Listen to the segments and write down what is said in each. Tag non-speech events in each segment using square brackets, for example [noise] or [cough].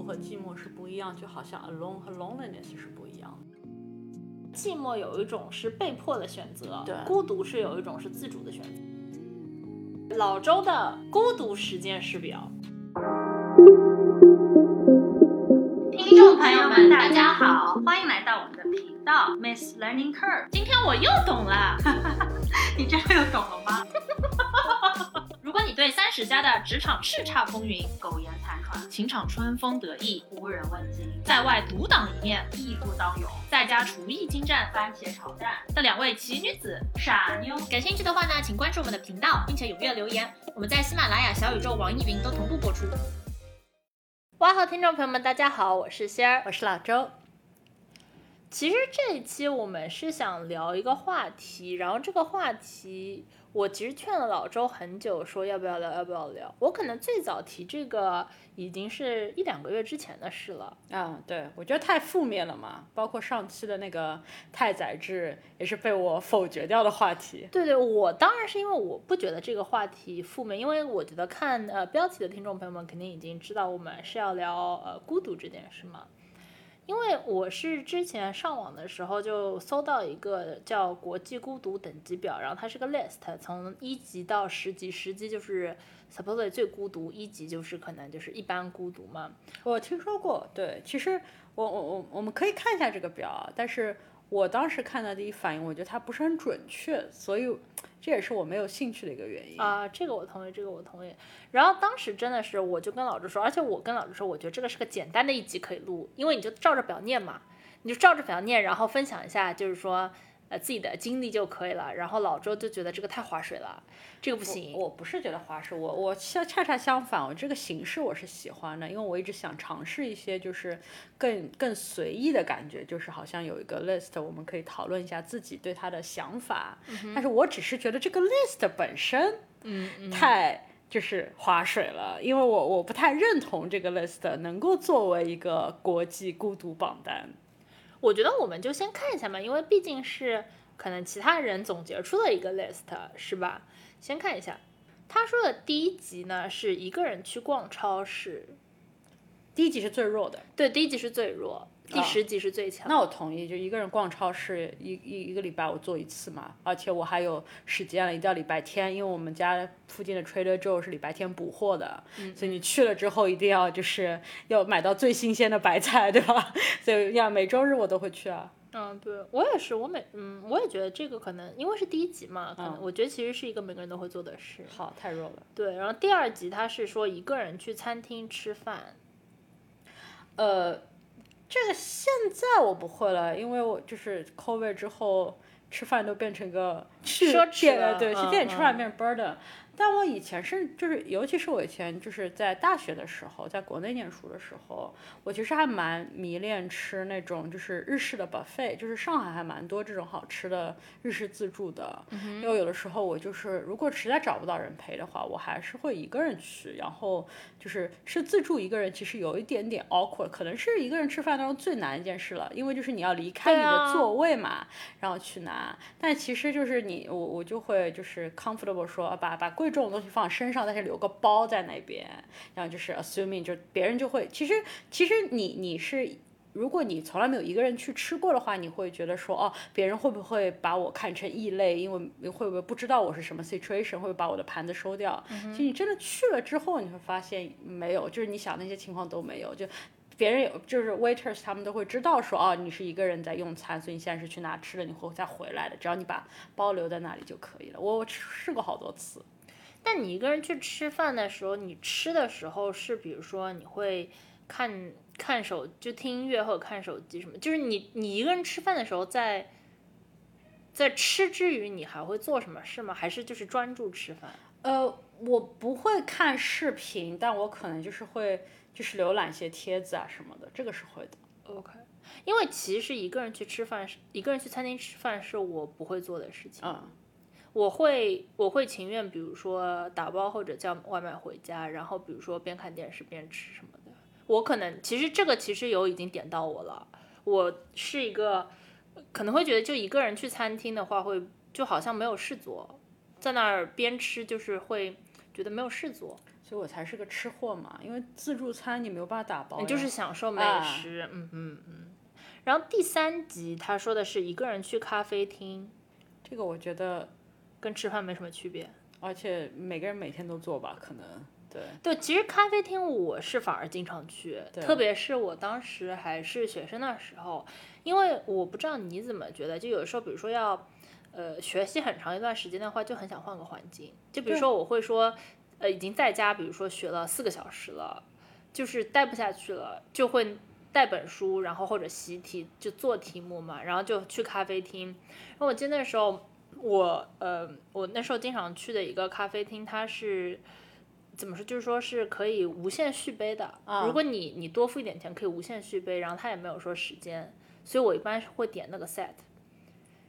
独和寂寞是不一样，就好像 alone 和 loneliness 是不一样的。寂寞有一种是被迫的选择，对孤独是有一种是自主的选择。老周的孤独时间时表。听众朋友们，大家好，欢迎来到我们的频道 Miss Learning Curve。今天我又懂了，[laughs] 你真的又懂了吗？[laughs] 如果你对三十加的职场叱咤风云、苟延情场春风得意、无人问津，在外独当一面、义不当勇，在家厨艺精湛、番茄炒蛋的两位奇女子傻妞，感兴趣的话呢，请关注我们的频道，并且踊跃留言。我们在喜马拉雅、小宇宙、网易云都同步播出。哇好，听众朋友们，大家好，我是仙儿，我是老周。其实这一期我们是想聊一个话题，然后这个话题我其实劝了老周很久，说要不要聊，要不要聊。我可能最早提这个已经是一两个月之前的事了。啊，对，我觉得太负面了嘛，包括上期的那个太宰治也是被我否决掉的话题。对对，我当然是因为我不觉得这个话题负面，因为我觉得看呃标题的听众朋友们肯定已经知道我们是要聊呃孤独这件事嘛。因为我是之前上网的时候就搜到一个叫国际孤独等级表，然后它是个 list，从一级到十级，十级就是 supposedly 最孤独，一级就是可能就是一般孤独嘛。我听说过，对，其实我我我我们可以看一下这个表，但是我当时看到第一反应，我觉得他不是很准确，所以这也是我没有兴趣的一个原因啊。这个我同意，这个我同意。然后当时真的是，我就跟老师说，而且我跟老师说，我觉得这个是个简单的一集可以录，因为你就照着表念嘛，你就照着表念，然后分享一下，就是说呃自己的经历就可以了。然后老周就觉得这个太划水了，这个不行。我不是觉得划水，我我恰恰恰相反，我这个形式我是喜欢的，因为我一直想尝试一些就是更更随意的感觉，就是好像有一个 list，我们可以讨论一下自己对他的想法。但是我只是觉得这个 list 本身，嗯，太。就是划水了，因为我我不太认同这个 list 能够作为一个国际孤独榜单。我觉得我们就先看一下嘛，因为毕竟是可能其他人总结出的一个 list，是吧？先看一下，他说的第一集呢是一个人去逛超市，第一集是最弱的，对，第一集是最弱。第十集是最强，那我同意，就一个人逛超市一一一个礼拜我做一次嘛，而且我还有时间了，一定要礼拜天，因为我们家附近的 Trader Joe 是礼拜天补货的，所以你去了之后一定要就是要买到最新鲜的白菜，对吧？[laughs] 所以要每周日我都会去啊。嗯，对我也是，我每嗯我也觉得这个可能因为是第一集嘛，可能我觉得其实是一个每个人都会做的事。好，太弱了。对，然后第二集他是说一个人去餐厅吃饭，呃。这个现在我不会了，因为我就是 COVID 之后吃饭都变成一个去店，对，去店里吃饭变成 burden。但我以前是就是，尤其是我以前就是在大学的时候，在国内念书的时候，我其实还蛮迷恋吃那种就是日式的 buffet，就是上海还蛮多这种好吃的日式自助的。因为有的时候我就是如果实在找不到人陪的话，我还是会一个人去。然后就是吃自助一个人其实有一点点 awkward，可能是一个人吃饭当中最难一件事了，因为就是你要离开你的座位嘛，然后去拿。但其实就是你我我就会就是 comfortable 说把把贵重的东西放身上，但是留个包在那边，然后就是 assuming 就别人就会，其实其实你你是，如果你从来没有一个人去吃过的话，你会觉得说哦，别人会不会把我看成异类？因为会不会不知道我是什么 situation，会把我的盘子收掉？其实你真的去了之后，你会发现没有，就是你想那些情况都没有，就。别人有就是 waiters，他们都会知道说，哦，你是一个人在用餐，所以你现在是去拿吃的，你会再回来的。只要你把包留在那里就可以了。我试过好多次。但你一个人去吃饭的时候，你吃的时候是，比如说你会看看手，就听音乐或者看手机什么？就是你你一个人吃饭的时候，在在吃之余，你还会做什么事吗？还是就是专注吃饭？呃，我不会看视频，但我可能就是会。就是浏览一些帖子啊什么的，这个是会的。OK，因为其实一个人去吃饭，是一个人去餐厅吃饭是我不会做的事情。嗯，我会我会情愿，比如说打包或者叫外卖回家，然后比如说边看电视边吃什么的。我可能其实这个其实有已经点到我了。我是一个可能会觉得就一个人去餐厅的话，会就好像没有事做，在那儿边吃就是会觉得没有事做。所以我才是个吃货嘛，因为自助餐你没有办法打包，你就是享受美啊食，嗯嗯嗯。然后第三集他说的是一个人去咖啡厅，这个我觉得，跟吃饭没什么区别。而且每个人每天都做吧，可能对。对，其实咖啡厅我是反而经常去，特别是我当时还是学生的时候，因为我不知道你怎么觉得，就有时候比如说要，呃，学习很长一段时间的话，就很想换个环境。就比如说我会说，呃，已经在家，比如说学了四个小时了，就是待不下去了，就会带本书，然后或者习题就做题目嘛，然后就去咖啡厅。然后我记得那时候我呃，我那时候经常去的一个咖啡厅，它是。怎么说？就是说是可以无限续杯的。啊如果你你多付一点钱，可以无限续杯，然后它也没有说时间，所以我一般是会点那个 set，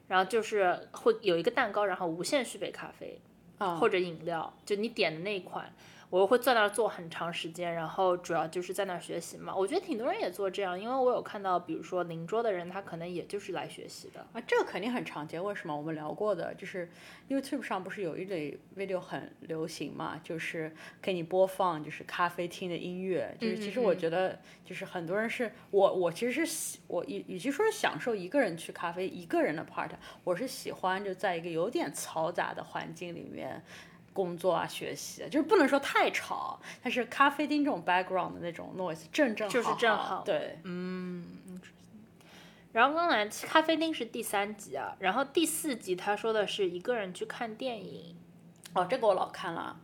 然后就是会有一个蛋糕，然后无限续杯咖啡、啊或者饮料，就你点的那一款，我会在那儿坐很长时间，然后主要就是在那儿学习嘛。我觉得挺多人也做这样，因为我有看到，比如说邻桌的人，他可能也就是来学习的。啊，这个肯定很常见。为什么？我们聊过的，就是 YouTube 上不是有一类 video 很流行嘛，就是给你播放就是咖啡厅的音乐。就是其实我觉得，就是很多人是我我其实是喜我与与其说是享受一个人去咖啡一个人的 part，我是喜欢就在一个有点嘈杂的环境里面。工作啊，学习，就是不能说太吵，但是咖啡厅这种 background 的那种 noise 正正好。就是正好。对，嗯然后刚才咖啡厅是第三集啊，然后第四集他说的是一个人去看电影。哦，这个我老看了，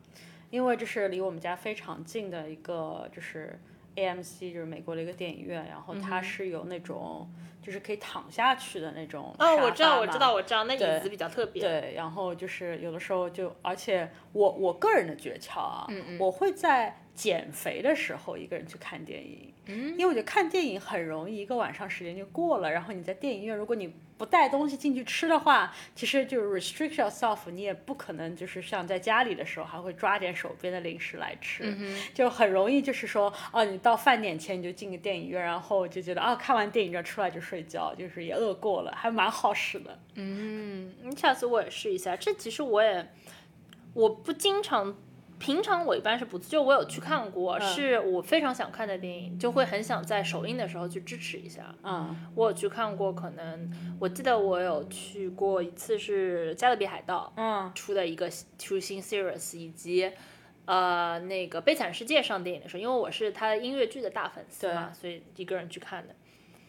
因为这是离我们家非常近的一个，就是 AMC，就是美国的一个电影院，然后嗯它是有那种就是可以躺下去的那种哦，我知道，沙发嘛我知道，我知道，那椅对子比较特别。对，然后就是有的时候就，而且我我个人的诀窍啊，嗯我会在减肥的时候一个人去看电影，嗯因为我觉得看电影很容易一个晚上时间就过了，然后你在电影院，如果你不带东西进去吃的话，其实就是 restrict yourself，你也不可能就是像在家里的时候还会抓点手边的零食来吃，嗯就很容易就是说，哦，你到饭点前你就进个电影院，然后就觉得啊，看完电影就出来就睡觉，就是也饿过了，还蛮好使的。嗯，下次我也试一下。这其实我也我不经常，平常我一般是不，就我有去看过，是我非常想看的电影，就会很想在首映的时候去支持一下。嗯我有去看过，可能我记得我有去过一次是《加勒比海盗》嗯出的一个出新 series，以及呃那个《悲惨世界》上电影的时候，因为我是他音乐剧的大粉丝嘛，所以一个人去看的。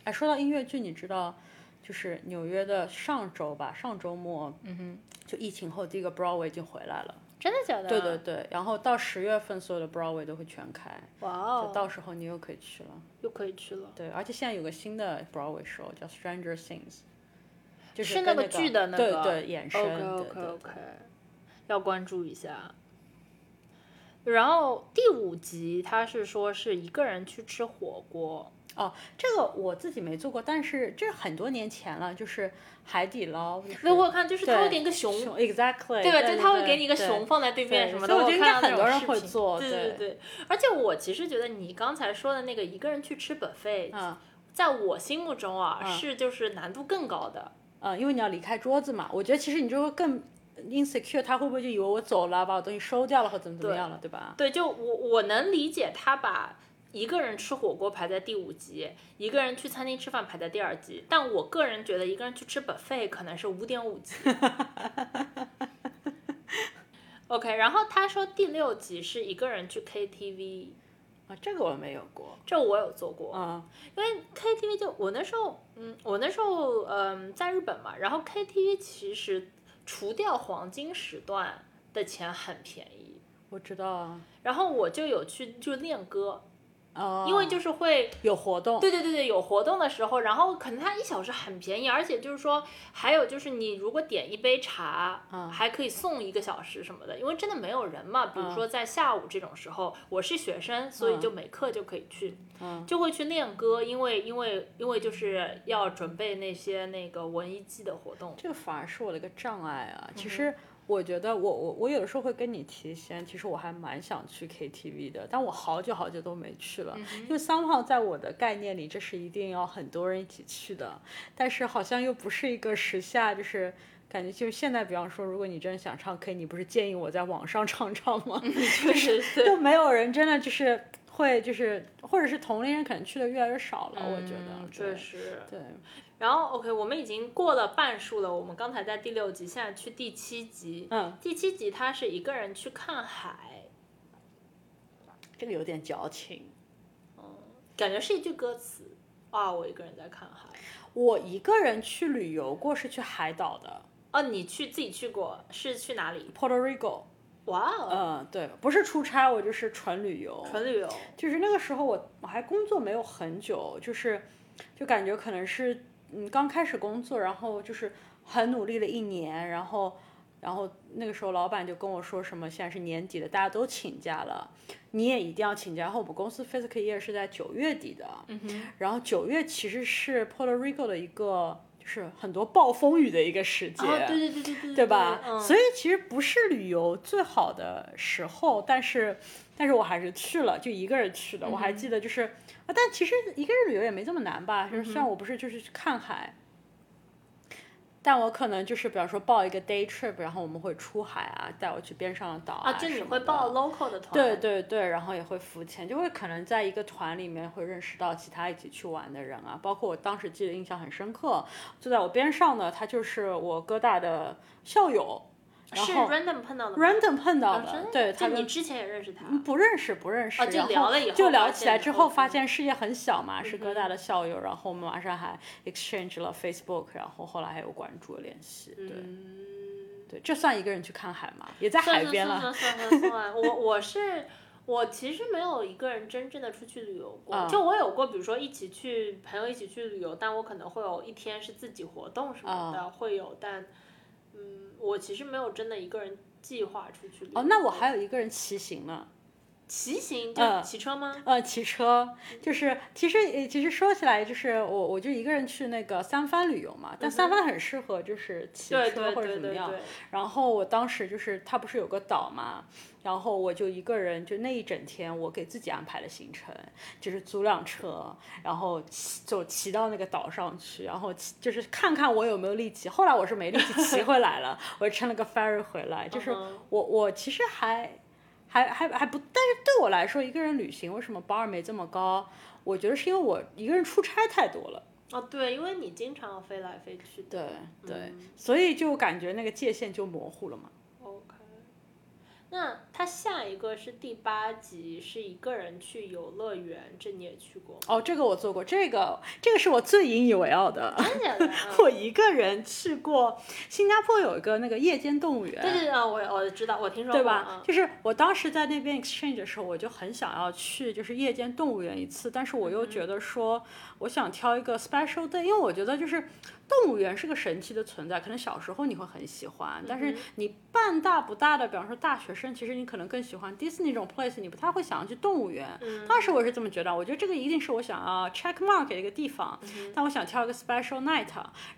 哎，说到音乐剧，你知道，就是纽约的上周吧，上周末，嗯哼，就疫情后第一个 Broadway 已经回来了。真的假的？对对对，然后到十月份，所有的 Broadway 都会全开，哇就哦，到时候你又可以去了。又可以去了。对，而且现在有个新的 Broadway show 叫 Stranger Things，就是是那个剧的那个对对衍生 OK OK OK，要关注一下。然后第五集他是说是一个人去吃火锅，哦，这个我自己没做过，但是这是很多年前了，就是海底捞。就是那我有看就是他会对给你个熊，exactly，对吧？对就他会给你一个熊放在对面什么的，我觉得很多人会做对对对对。而且我其实觉得你刚才说的那个一个人去吃 buffet，嗯在我心目中啊嗯是就是难度更高的。嗯，因为你要离开桌子嘛，我觉得其实你就会更 insecure，他会不会就以为我走了，把我东西收掉了或怎么怎么样了，对吧？对，就我我能理解他把一个人吃火锅排在第五级，一个人去餐厅吃饭排在第二级，但我个人觉得一个人去吃 buffet 可能是五点五级。OK，然后他说第六级是一个人去 KTV，啊，这个我没有过。这我有做过，嗯因为 KTV 就我那时候，嗯，我那时候嗯在日本嘛，然后 KTV 其实除掉黄金时段的钱很便宜，我知道啊。然后我就有去就练歌，哦，因为就是会。有活动。对对对对，有活动的时候，然后可能它一小时很便宜，而且就是说，还有就是你如果点一杯茶，嗯还可以送一个小时什么的，因为真的没有人嘛。比如说在下午这种时候，我是学生，所以就每课就可以去，嗯就会去练歌，因为因为因为就是要准备那些那个文艺季的活动。这个反而是我的一个障碍嗯啊。其实我觉得我我我有的时候会跟你提先，其实我还蛮想去 KTV 的，但我好久好久都没去嗯了，因为 somehow 在我的概念里，这是一定要很多人一起去的，但是好像又不是一个时下就是感觉就是现在，比方说，如果你真的想唱 K，你不是建议我在网上唱唱吗？[laughs] 确实是，就没有人真的就是会就是，或者是同龄人可能去的越来越少了，我觉得确实。对，然后 OK，我们已经过了半数了，我们刚才在第六集，现在去第七集。嗯，第七集他是一个人去看海，这个有点矫情。嗯感觉是一句歌词啊，我一个人在看海。我一个人去旅游过，是去海岛的哦，你去自己去过，是去哪里？Puerto Rico。哇哦，嗯，对，不是出差，我就是纯旅游。纯旅游。就是那个时候我我还工作没有很久，就是就感觉可能是嗯刚开始工作，然后就是很努力了一年，然后然后那个时候老板就跟我说什么现在是年底了，大家都请假了，你也一定要请假。然后我们公司 Physical Year 是在九月底的，嗯，然后九月其实是 Puerto Rico 的一个就是很多暴风雨的一个时节。哦，对对对对对，对吧？嗯，所以其实不是旅游最好的时候，但是，但是我还是去了，就一个人去的。我还记得就是，啊，但其实一个人旅游也没这么难吧？就是虽然我不是就是去看海，但我可能就是比方说报一个 day trip，然后我们会出海啊，带我去边上的岛啊，就你会报 local 的团，对对对，然后也会浮潜，就会可能在一个团里面会认识到其他一起去玩的人啊。包括我当时记得印象很深刻，坐在我边上的他就是我哥大的校友，然是 random 碰到的吗 random 碰到的，对，他就你之前也认识他，不认识不认识，哦就聊了以后就聊起来之后，发现世界很小嘛，是哥大嗯的校友，然后我们马上还 exchange 了 Facebook，然后后来还有关注联系，对嗯，对，这算一个人去看海吗？也在海边了，算算 [laughs] 算算算，我我是。我其实没有一个人真正的出去旅游过，嗯就我有过，比如说一起去朋友一起去旅游，但我可能会有一天是自己活动什么的，会有，但嗯，我其实没有真的一个人计划出去。哦，那我还有一个人骑行呢。骑行就嗯骑车吗？呃，骑车就是，其实呃其实说起来，就是我我就一个人去那个三藩旅游嘛，但三藩很适合就是骑车或者怎么样。然后我当时就是它不是有个岛嘛，然后我就一个人，就那一整天我给自己安排了行程，就是租辆车，然后骑就骑到那个岛上去，然后骑就是看看我有没有力气。后来我是没力气骑回来了，[laughs] 我乘了个 ferry 回来。就是我我其实还还还还不，但是对我来说，一个人旅行为什么 bar 没这么高？我觉得是因为我一个人出差太多了。哦对，因为你经常飞来飞去的。对对，嗯所以就感觉那个界限就模糊了嘛。那他下一个是第八集，是一个人去游乐园，这你也去过吗？哦，这个我做过，这个这个是我最引以为傲的。真的假的？嗯 [laughs] 我一个人去过新加坡有一个那个夜间动物园，对对对，我我知道，我听说过。对吧？嗯就是我当时在那边 exchange 的时候，我就很想要去就是夜间动物园一次，但是我嗯又觉得说，我想挑一个 special day，因为我觉得就是动物园是个神奇的存在，可能小时候你会很喜欢，但是嗯你半大不大的，比方说大学生，其实你可能更喜欢 Disney 这种 place，你不太会想要去动物园。嗯当时我是这么觉得，我觉得这个一定是我想要 check mark 的一个地方，嗯但我想挑一个 special night，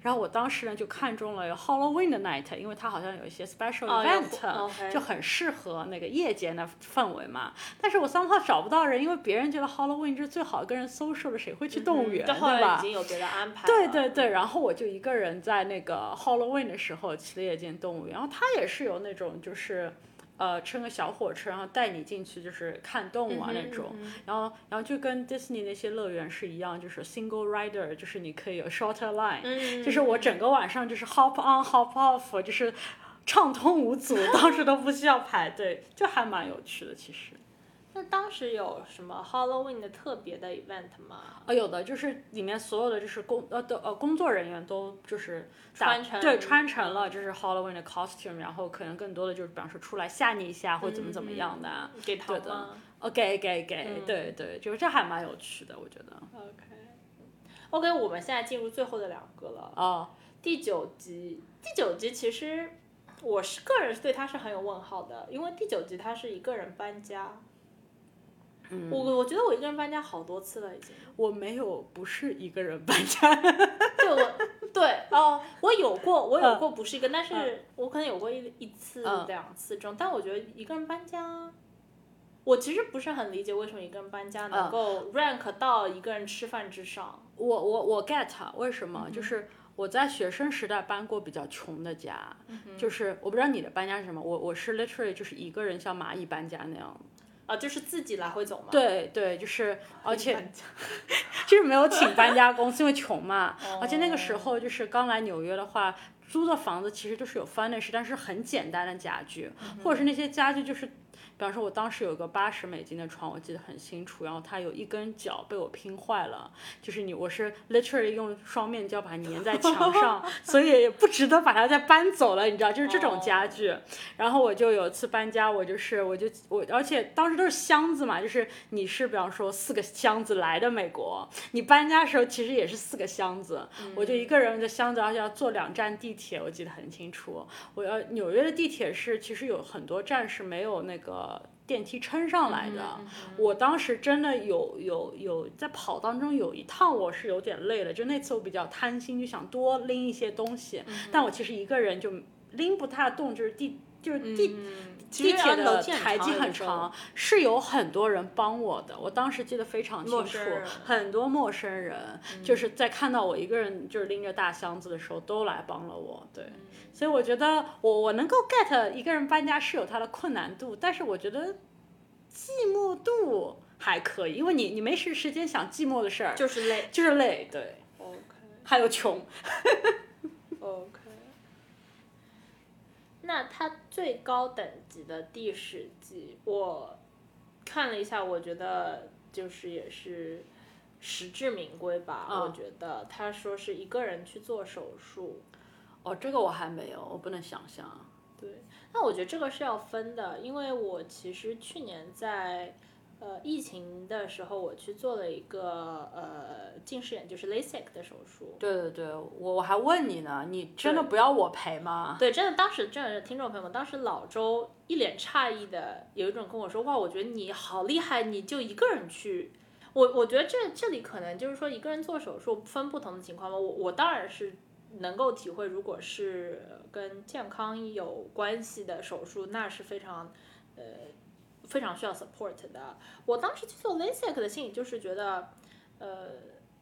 然后我当时呢就看中了有 Halloween 的 night，因为它好像有一些 special event，、就很适合那个夜间的氛围嘛。但是我 somehow 找不到人，因为别人觉得 Halloween 就是最好跟人 social 的，谁会去动物园，对吧已？经有别的安排。对对对，然后我就一个人在那个 Halloween 的时候去了夜间动物园，然后它也是有那种就是。呃，乘个小火车，然后带你进去，就是看动物啊那种，然后，然后就跟 Disney 那些乐园是一样，就是 single rider，就是你可以有 shorter line，、嗯，就是我整个晚上就是 hop on hop off，就是畅通无阻，[laughs] 当时都不需要排队，就还蛮有趣的其实。那当时有什么 Halloween 的特别的 event 吗？啊，有的就是里面所有的就是工呃的呃工作人员都就是打穿成对穿成了就是 Halloween 的 costume，然后可能更多的就是比方说出来吓你一下或怎么怎么样的啊，给糖吗哦给给给，对对，就是这还蛮有趣的，我觉得。？OK。OK，我们现在进入最后的两个了。哦，第九集，第九集其实我是个人是对他是很有问号的，因为第九集他是一个人搬家。嗯我我觉得我一个人搬家好多次了已经。我没有不是一个人搬家，[laughs] 对我对哦，我有过，我有嗯过不是一个，但是我可能有过一一次、嗯两次这种，但我觉得一个人搬家。我其实不是很理解为什么一个人搬家能嗯够 rank 到一个人吃饭之上。我我我 get 为什么？就是我在学生时代搬过比较穷的家，就是我不知道你的搬家是什么，我我是 literally 就是一个人像蚂蚁搬家那样。啊，就是自己来回走嘛。对对，就是 [laughs] 而且 [laughs] 就是没有请搬家公司，因为穷嘛。而且那个时候就是刚来纽约的话，租的房子其实就是有 furnish，但是很简单的家具，或者是那些家具就是。比方说，我当时有个八十美金的床，我记得很清楚，然后它有一根脚被我拼坏了，就是你我是 literally 用双面胶把它粘在墙上，[laughs] 所以也不值得把它再搬走了，你知道，就是这种家具。然后我就有一次搬家，我就是我就我，而且当时都是箱子嘛，就是你是比方说四个箱子来的美国，你搬家的时候其实也是四个箱子，我就一个人的箱子，而且要坐两站地铁，我记得很清楚。我要纽约的地铁是其实有很多站是没有那个。电梯撑上来的，我当时真的有有有在跑当中有一趟我是有点累了，就那次我比较贪心，就想多拎一些东西，但我其实一个人就拎不太动，就是地就是地地铁的台阶很长，是有很多人帮我的，我当时记得非常清楚，很多陌生人就是在看到我一个人就是拎着大箱子的时候都来帮了我，对。所以我觉得我我能够 get 一个人搬家是有它的困难度，但是我觉得寂寞度还可以，因为你你没时时间想寂寞的事儿，就是累，就是累，对，OK，还有穷，[laughs] [laughs] OK。那它最高等级的第十级，我看了一下，我觉得就是也是实至名归吧。我觉得他说是一个人去做手术。哦，这个我还没有，我不能想象。对，那我觉得这个是要分的，因为我其实去年在呃疫情的时候，我去做了一个呃近视眼，就是 LASIK 的手术。对对对，我我还问你呢，你真的不要我赔吗？对，真的，当时真的是听众朋友们，当时老周一脸诧异的，有一种跟我说，哇，我觉得你好厉害，你就一个人去。我我觉得这这里可能就是说一个人做手术分不同的情况吧，我我当然是。能够体会，如果是跟健康有关系的手术，那是非常，呃，非常需要 support 的。我当时去做 LASIK 的心理就是觉得，呃，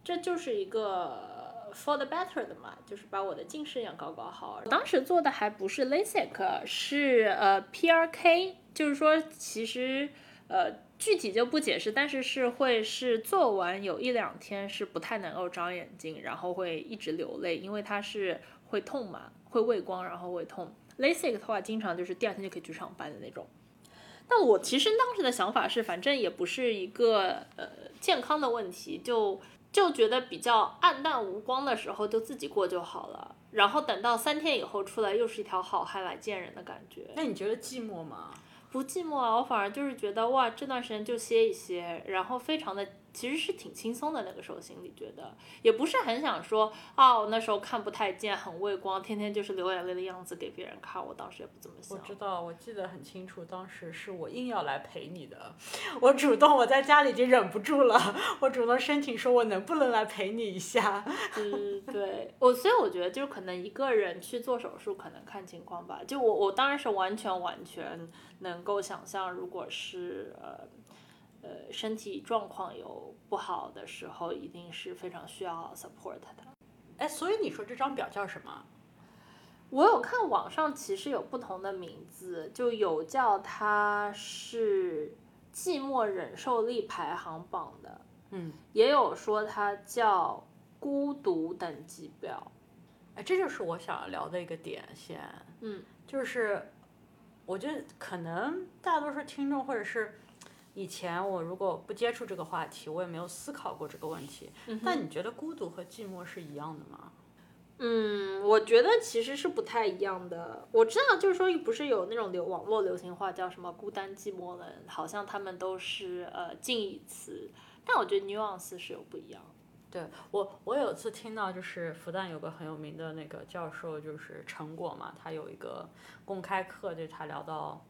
这就是一个 for the better 的嘛，就是把我的近视眼搞搞好。当时做的还不是 LASIK，是呃 PRK，就是说其实呃。具体就不解释，但是是会是做完有一两天是不太能够长眼睛，然后会一直流泪，因为它是会痛嘛，会畏光，然后会痛。LASIK 的话，经常就是第二天就可以去上班的那种。但我其实当时的想法是，反正也不是一个呃健康的问题，就就觉得比较暗淡无光的时候就自己过就好了，然后等到三天以后出来又是一条好汉来见人的感觉。那你觉得寂寞吗？不寂寞啊，我反而就是觉得哇，这段时间就歇一歇，然后非常的。其实是挺轻松的，那个时候心里觉得也不是很想说啊，我那时候看不太见，很畏光，天天就是流眼泪的样子给别人看，我当时也不怎么想。我知道，我记得很清楚，当时是我硬要来陪你的，[laughs] 我主动，我在家里已经忍不住了，[laughs] 我主动申请说，我能不能来陪你一下？嗯，对，我所以我觉得就是可能一个人去做手术，可能看情况吧。就我，我当然是完全完全能够想象，如果是呃。呃，身体状况有不好的时候，一定是非常需要 support 的。哎，所以你说这张表叫什么？我有看网上其实有不同的名字，就有叫它是寂寞忍受力排行榜的，嗯，也有说它叫孤独等级表。哎，这就是我想要聊的一个点先，嗯，就是我觉得可能大多数听众或者是。以前我如果不接触这个话题，我也没有思考过这个问题。但你觉得孤独和寂寞是一样的吗？嗯，我觉得其实是不太一样的。我知道，就是说，不是有那种流网络流行话叫什么“孤单寂寞冷”，好像他们都是呃近义词。但我觉得 nuance 是有不一样。对我，我有次听到就是复旦有个很有名的那个教授，就是陈果嘛，他有一个公开课，就是他聊到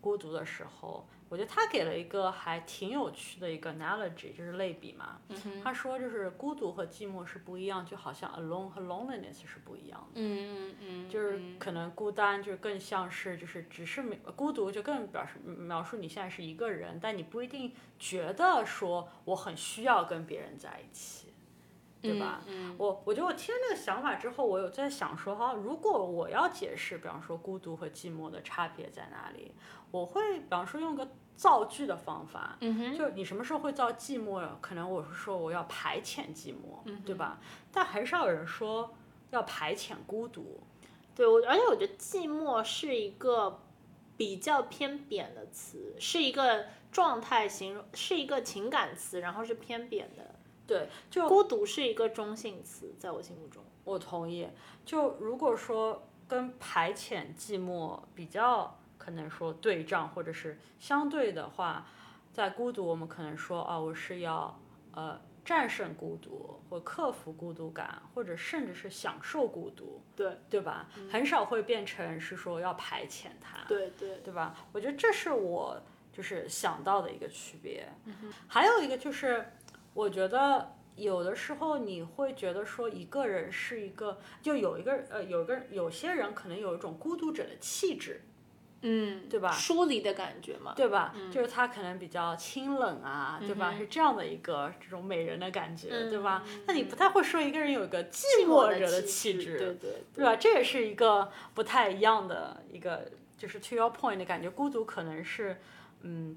孤独的时候。我觉得他给了一个还挺有趣的一个 analogy，就是类比嘛。他说就是孤独和寂寞是不一样，就好像 alone 和 loneliness 是不一样的。嗯嗯嗯。就是可能孤单就更像是就是只是孤独就更表示描述你现在是一个人，但你不一定觉得说我很需要跟别人在一起。对吧？嗯，我我觉得我听了那个想法之后，我有在想说哈，如果我要解释，比方说孤独和寂寞的差别在哪里，我会比方说用个造句的方法，嗯哼，就你什么时候会造寂寞？可能我是说我要排遣寂寞，嗯对吧？但很少有人说要排遣孤独。对我，而且我觉得寂寞是一个比较偏扁的词，是一个状态形容，是一个情感词，然后是偏扁的。对，就孤独是一个中性词，在我心目中。我同意。就如果说跟排遣寂寞比较，可能说对仗或者是相对的话，在孤独我们可能说啊，我是要呃战胜孤独，或克服孤独感，或者甚至是享受孤独，对对吧？很少会变成是说要排遣它，对对，对吧？我觉得这是我就是想到的一个区别。还有一个就是，我觉得有的时候你会觉得说一个人是一个，就有一个呃，有一个有些人可能有一种孤独者的气质，嗯，对吧疏离的感觉嘛。对吧？就是他可能比较清冷啊，对吧？是这样的一个这种美人的感觉，对吧？那你不太会说一个人有一个寂寞者的气质，对对对吧？这也是一个不太一样的一个，就是 to your point 的感觉，孤独可能是，嗯，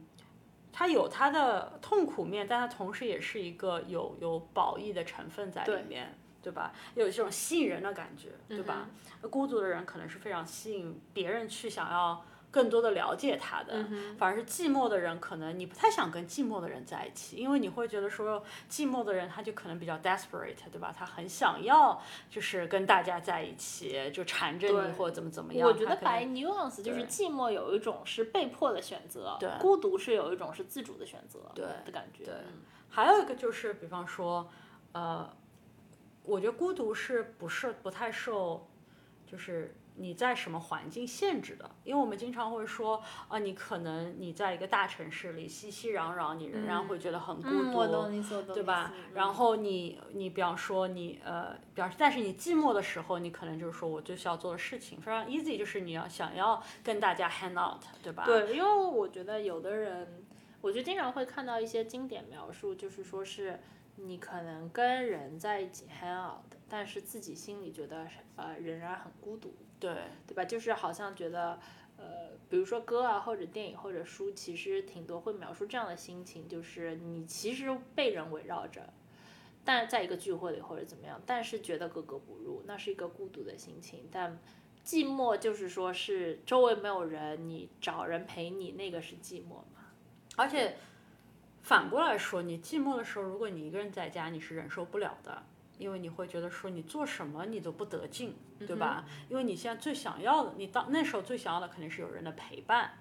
它有它的痛苦面，但它同时也是一个有有褒义的成分在里面。对吧？有这种吸引人的感觉，对吧？孤独的人可能是非常吸引别人去想要更多的了解他的，反而是寂寞的人，可能你不太想跟寂寞的人在一起，因为你会觉得说寂寞的人他就可能比较 desperate，对吧？他很想要就是跟大家在一起，就缠着你或者怎么怎么样。我觉得 by nuance 就是寂寞有一种是被迫的选择，对孤独是有一种是自主的选择，对的感觉。对嗯还有一个就是，比方说，呃，我觉得孤独是不是不太受，就是你在什么环境限制的？因为我们经常会说，啊、你可能你在一个大城市里熙熙攘攘，你仍然会觉得很孤独，嗯，我懂你所懂，对吧？然后你你比方说你呃，比方但是你寂寞的时候，你可能就是说我最需要做的事情非常 easy，就是你要想要跟大家 hang out，对吧？对，因为我觉得有的人，我就经常会看到一些经典描述，就是说是你可能跟人在一起 hang out，但是自己心里觉得呃仍然很孤独，对对吧？就是好像觉得。呃，比如说歌啊，或者电影或者书，其实挺多会描述这样的心情，就是你其实被人围绕着，但在一个聚会里或者怎么样，但是觉得格格不入，那是一个孤独的心情。但寂寞就是说是周围没有人，你找人陪你，那个是寂寞嘛？而且反过来说，你寂寞的时候，如果你一个人在家，你是忍受不了的，因为你会觉得说你做什么你都不得劲，对吧？因为你现在最想要的，你当那时候最想要的肯定是有人的陪伴。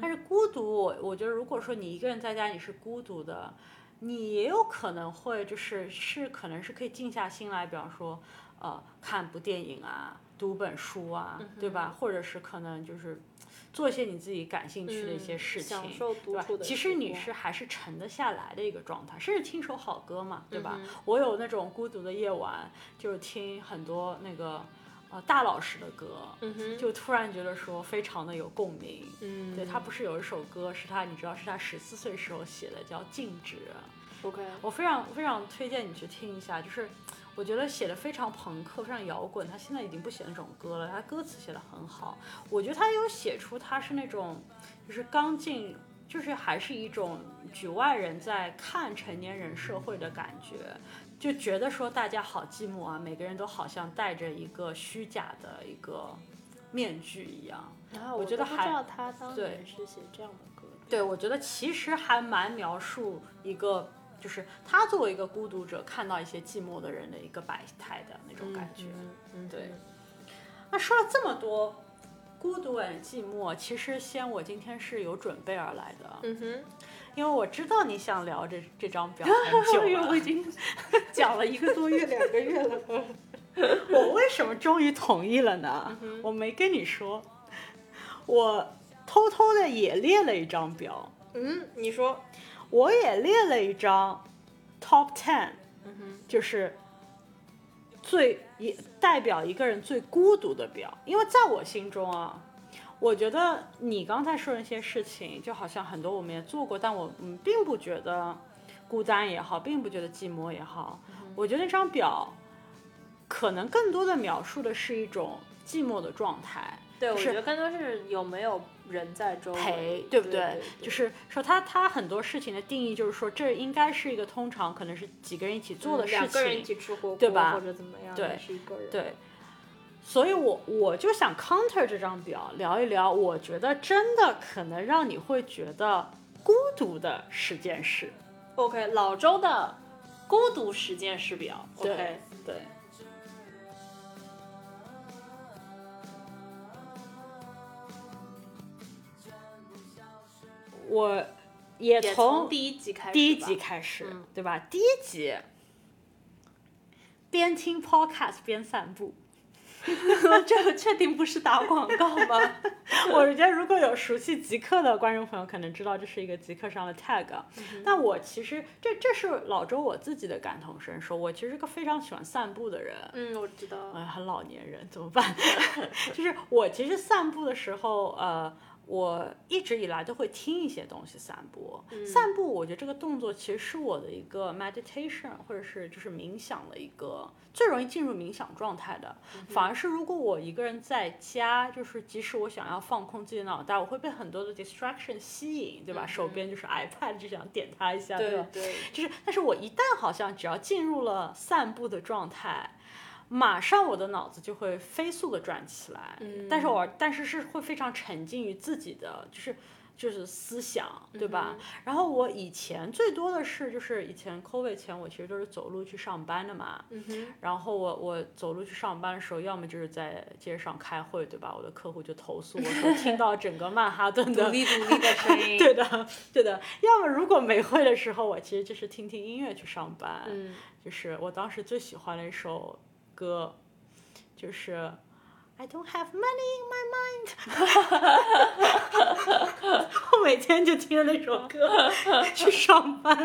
但是孤独，我我觉得如果说你一个人在家，你是孤独的，你也有可能会就是是可能是可以静下心来，比方说呃看部电影啊，读本书啊，对吧？或者是可能就是做一些你自己感兴趣的一些事情，对吧其实你是还是沉得下来的一个状态，甚至听首好歌嘛，对嗯吧？我有那种孤独的夜晚，就是听很多那个呃大老师的歌，嗯，就突然觉得说非常的有共鸣。嗯，对他不是有一首歌是他，你知道是他十四岁时候写的，叫《静止》。OK，我非常非常推荐你去听一下，就是我觉得写的非常朋克，非常摇滚。他现在已经不写那种歌了，他歌词写的很好。我觉得他有写出他是那种就是刚进，就是还是一种局外人在看成年人社会的感觉，就觉得说大家好寂寞啊，每个人都好像戴着一个虚假的一个面具一样。然后我觉得他当对是写这样的歌的。对，我觉得其实还蛮描述一个，就是他作为一个孤独者，看到一些寂寞的人的一个百态的那种感觉。嗯嗯，对那说了这么多孤独与寂寞，其实先我今天是有准备而来的，嗯哼，因为我知道你想聊这这张表 [laughs] 很久了。已经 [laughs] 讲了一个多月、两个月了。[laughs] 我为什么终于同意了呢？我没跟你说，我偷偷的也列了一张表。嗯，你说，我也列了一张 top ten，就是最也代表一个人最孤独的表，因为在我心中啊，我觉得你刚才说的那些事情，就好像很多我们也做过，但我嗯并不觉得孤单也好，并不觉得寂寞也好，我觉得那张表可能更多的描述的是一种寂寞的状态。对，我是觉得更多是有没有人在周围陪，对不对？就是说他他很多事情的定义就是说，这应该是一个通常可能是几个人一起做的事情，嗯两个人一起吃火锅，对吧或者怎么样，对是一个人。对，所以我我就想 counter 这张表，聊一聊，我觉得真的可能让你会觉得孤独的十件事。OK，老周的孤独十件事表。OK，对。我也也从从第一集开始，第一集开始，嗯对吧？第一集边听 podcast 边散步。[laughs] 这个确定不是打广告吗？[laughs] 我觉得如果有熟悉极客的观众朋友，可能知道这是一个极客上的 tag。但我其实这这是老周我自己的感同身受，我其实是个非常喜欢散步的人。嗯，我知道。哎，很老年人怎么办？[laughs] 就是我其实散步的时候，呃，我一直以来都会听一些东西散步。散步，我觉得这个动作其实是我的一个 meditation，或者是就是冥想的一个最容易进入冥想状态的。反而是如果我一个人在家，就是即使我想要放空自己的脑袋，我会被很多的 distraction 吸引，对吧？手边就是 iPad，就想点它一下，吧？对对，就是，但是我一旦好像只要进入了散步的状态，马上我的脑子就会飞速的转起来。嗯但是我但是是会非常沉浸于自己的，就是就是思想，对吧？然后我以前最多的是，就是以前 COVID 前，我其实都是走路去上班的嘛。嗯，然后我我走路去上班的时候，要么就是在街上开会，对吧？我的客户就投诉我 [laughs] 说，听到整个曼哈顿的独立独立的声音。[laughs] 对的，对的。要么如果没会的时候，我其实就是听听音乐去上班。嗯，就是我当时最喜欢的一首歌，就是 I don't have money in my mind。[laughs] 我每天就听着那首歌去上班，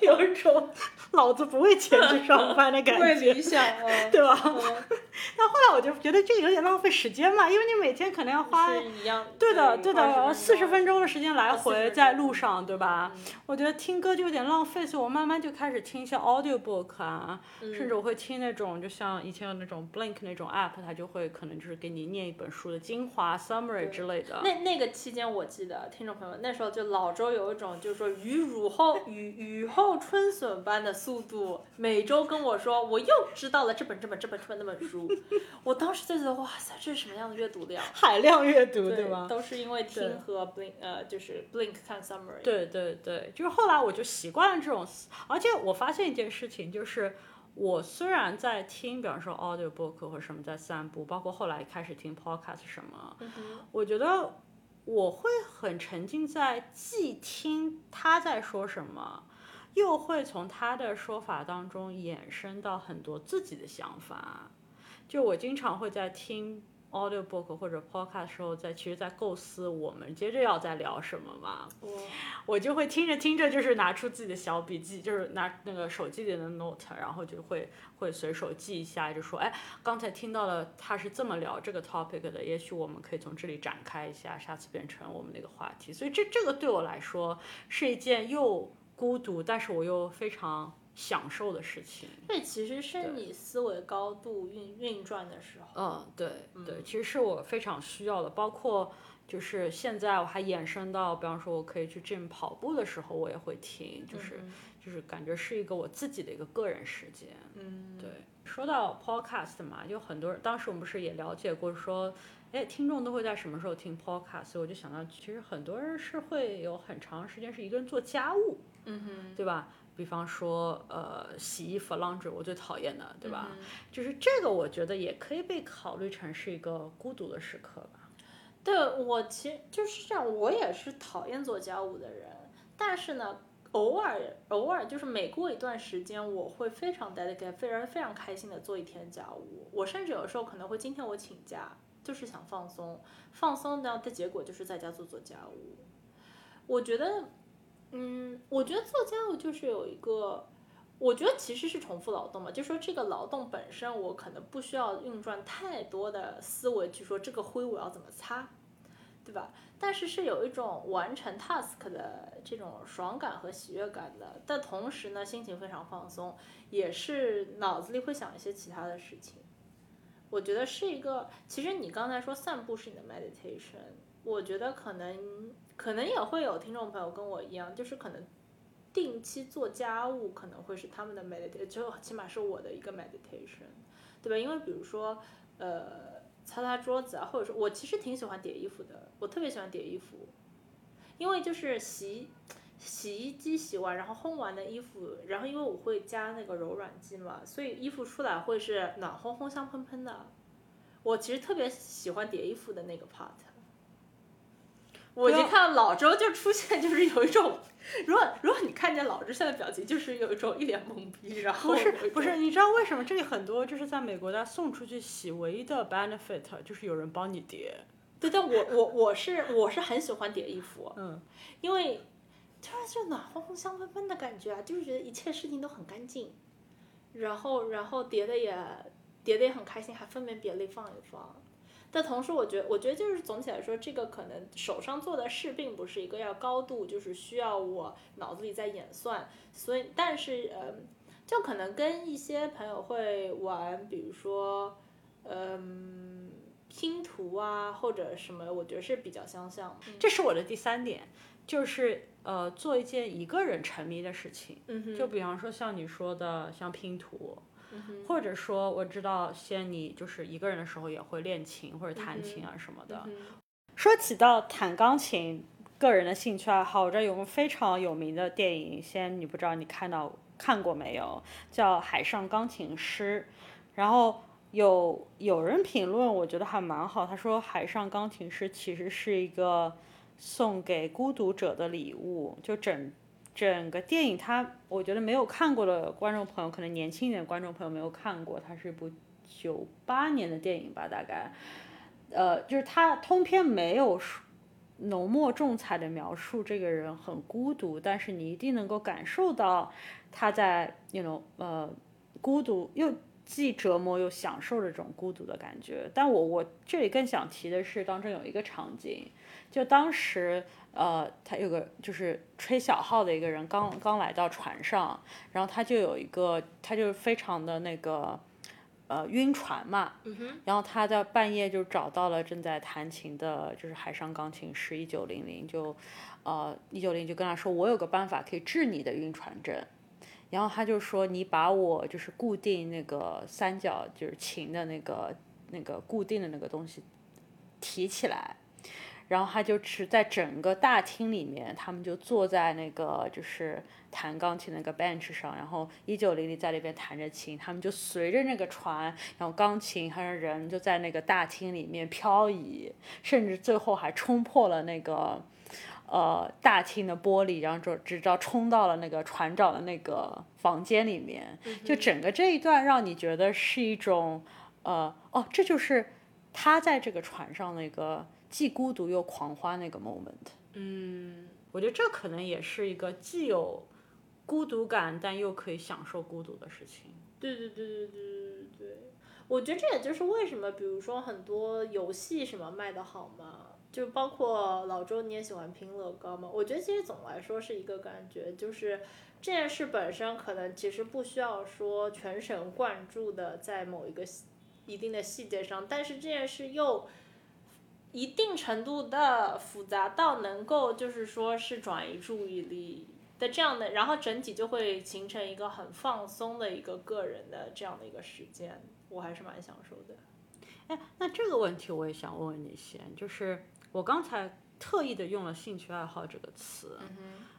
有一种老子不为钱去上班的感觉，为理想啊，对吧？[laughs] 但后来我就觉得这个有点浪费时间嘛，因为你每天可能要花一样。对的，对的，四十钟。分钟的时间来回在路上，对吧？我觉得听歌就有点浪费，所以我慢慢就开始听一些 audiobook 啊，甚至我会听那种，就像以前有那种 Blink 那种 app，它就会可能就是给你念一本书的精华 summary 之类的。那那个期间，我记得听众朋友们那时候就老周有一种就是说雨乳后雨雨后春笋般的速度，每周跟我说我又知道了这本这本这本这本那本书，[laughs] 我当时就觉得哇塞，这是什么样的阅读量？海量阅读，对吗？都是因为听和 Blink 呃就是 Blink 看 summary。对对对，就是后来我就习惯了这种，而且我发现一件事情，就是我虽然在听，比方说 audiobook 或什么在散步，包括后来开始听 podcast 什么，我觉得我会很沉浸在既听他在说什么，又会从他的说法当中衍生到很多自己的想法。就我经常会在听 audiobook 或者 podcast 的时候，在其实，在构思我们接着要再聊什么嘛。我我就会听着听着，就是拿出自己的小笔记，就是拿那个手机里的 note，然后就会会随手记一下，就说，哎，刚才听到了他是这么聊这个 topic 的，也许我们可以从这里展开一下，下次变成我们那个话题。所以这这个对我来说是一件又孤独，但是我又非常享受的事情。这其实是你思维高度运运转的时候。嗯，对对，其实是我非常需要的，包括就是现在我还延伸到，比方说我可以去 gym 跑步的时候，我也会听，就是、就是感觉是一个我自己的一个个人时间。嗯，对，说到 podcast 嘛，有很多人，当时我们不是也了解过说，哎，听众都会在什么时候听 podcast？所以我就想到，其实很多人是会有很长时间是一个人做家务，嗯哼，对吧？比方说，呃，洗衣服 laundry 我最讨厌的，对吧？嗯就是这个，我觉得也可以被考虑成是一个孤独的时刻吧。对我其实就是这样，我也是讨厌做家务的人，但是呢，偶尔偶尔就是每过一段时间，我会非常 dedicate，非常非常开心的做一天家务。我甚至有时候可能会今天我请假，就是想放松，放松呢的结果就是在家做做家务。我觉得，嗯，我觉得做家务就是有一个。我觉得其实是重复劳动嘛，就说这个劳动本身，我可能不需要运转太多的思维去说这个灰我要怎么擦，对吧？但是是有一种完成 task 的这种爽感和喜悦感的，但同时呢，心情非常放松，也是脑子里会想一些其他的事情。我觉得是一个，其实你刚才说散步是你的 meditation，我觉得可能可能也会有听众朋友跟我一样，就是可能定期做家务可能会是他们的 meditation，就起码是我的一个 meditation，对吧？因为比如说呃。擦擦桌子啊，或者说我其实挺喜欢叠衣服的，我特别喜欢叠衣服，因为就是洗洗衣机洗完，然后烘完的衣服，然后因为我会加那个柔软剂嘛，所以衣服出来会是暖烘烘、香喷喷的。我其实特别喜欢叠衣服的那个 part。我一看到老周就出现，就是有一种。如果如果你看见老周现在表情，就是有一种一脸懵逼，然后不是不是，你知道为什么这里很多就是在美国家送出去洗，唯一的 benefit 就是有人帮你叠。对，但我我我是我是很喜欢叠衣服，嗯，因为突然就暖烘烘、香喷喷的感觉啊，就是觉得一切事情都很干净，然后然后叠的也叠的也很开心，还分门别类放一放。但同时，我觉得，我觉得就是总体来说，这个可能手上做的事并不是一个要高度，就是需要我脑子里在演算。所以，但是，嗯，就可能跟一些朋友会玩，比如说，嗯，拼图啊，或者什么，我觉得是比较相像。这是我的第三点，就是呃，做一件一个人沉迷的事情。嗯就比方说像你说的，像拼图。或者说，我知道，仙你就是一个人的时候也会练琴或者弹琴啊什么的。说起到弹钢琴，个人的兴趣爱好，我这有个非常有名的电影，仙你不知道你看到看过没有？叫《海上钢琴师》。然后有有人评论，我觉得还蛮好，他说《海上钢琴师》其实是一个送给孤独者的礼物，就整。整个电影，它我觉得没有看过的观众朋友，可能年轻一点观众朋友没有看过，它是一部九八年的电影吧，大概，呃，就是它通篇没有浓墨重彩的描述这个人很孤独，但是你一定能够感受到他在那种呃孤独又既折磨又享受这种孤独的感觉。但我我这里更想提的是，当中有一个场景，就当时。呃，他有个就是吹小号的一个人，刚刚来到船上，然后他就有一个，他就非常的那个，呃，晕船嘛，然后他在半夜就找到了正在弹琴的，就是海上钢琴师一九零零，就，呃，一九零就跟他说，我有个办法可以治你的晕船症，然后他就说，你把我就是固定那个三角就是琴的那个那个固定的那个东西提起来。然后他就是在整个大厅里面，他们就坐在那个就是弹钢琴那个 bench 上，然后一九零零在那边弹着琴，他们就随着那个船，然后钢琴还有人就在那个大厅里面漂移，甚至最后还冲破了那个呃大厅的玻璃，然后就直到冲到了那个船长的那个房间里面，就整个这一段让你觉得是一种呃哦，这就是他在这个船上那个。既孤独又狂欢那个 moment 嗯我觉得这可能也是一个既有孤独感但又可以享受孤独的事情。对对对对对对对我觉得这也就是为什么比如说很多游戏什么卖的好嘛就包括老周你也喜欢拼乐高嘛我觉得其实总来说是一个感觉就是这件事本身可能其实不需要说全神贯注的在某一个一定的细节上但是这件事又一定程度的复杂到能够就是说是转移注意力的这样的，然后整体就会形成一个很放松的一个个人的这样的一个时间，我还是蛮享受的。哎，那这个问题我也想问问你先，就是我刚才特意的用了兴趣爱好这个词，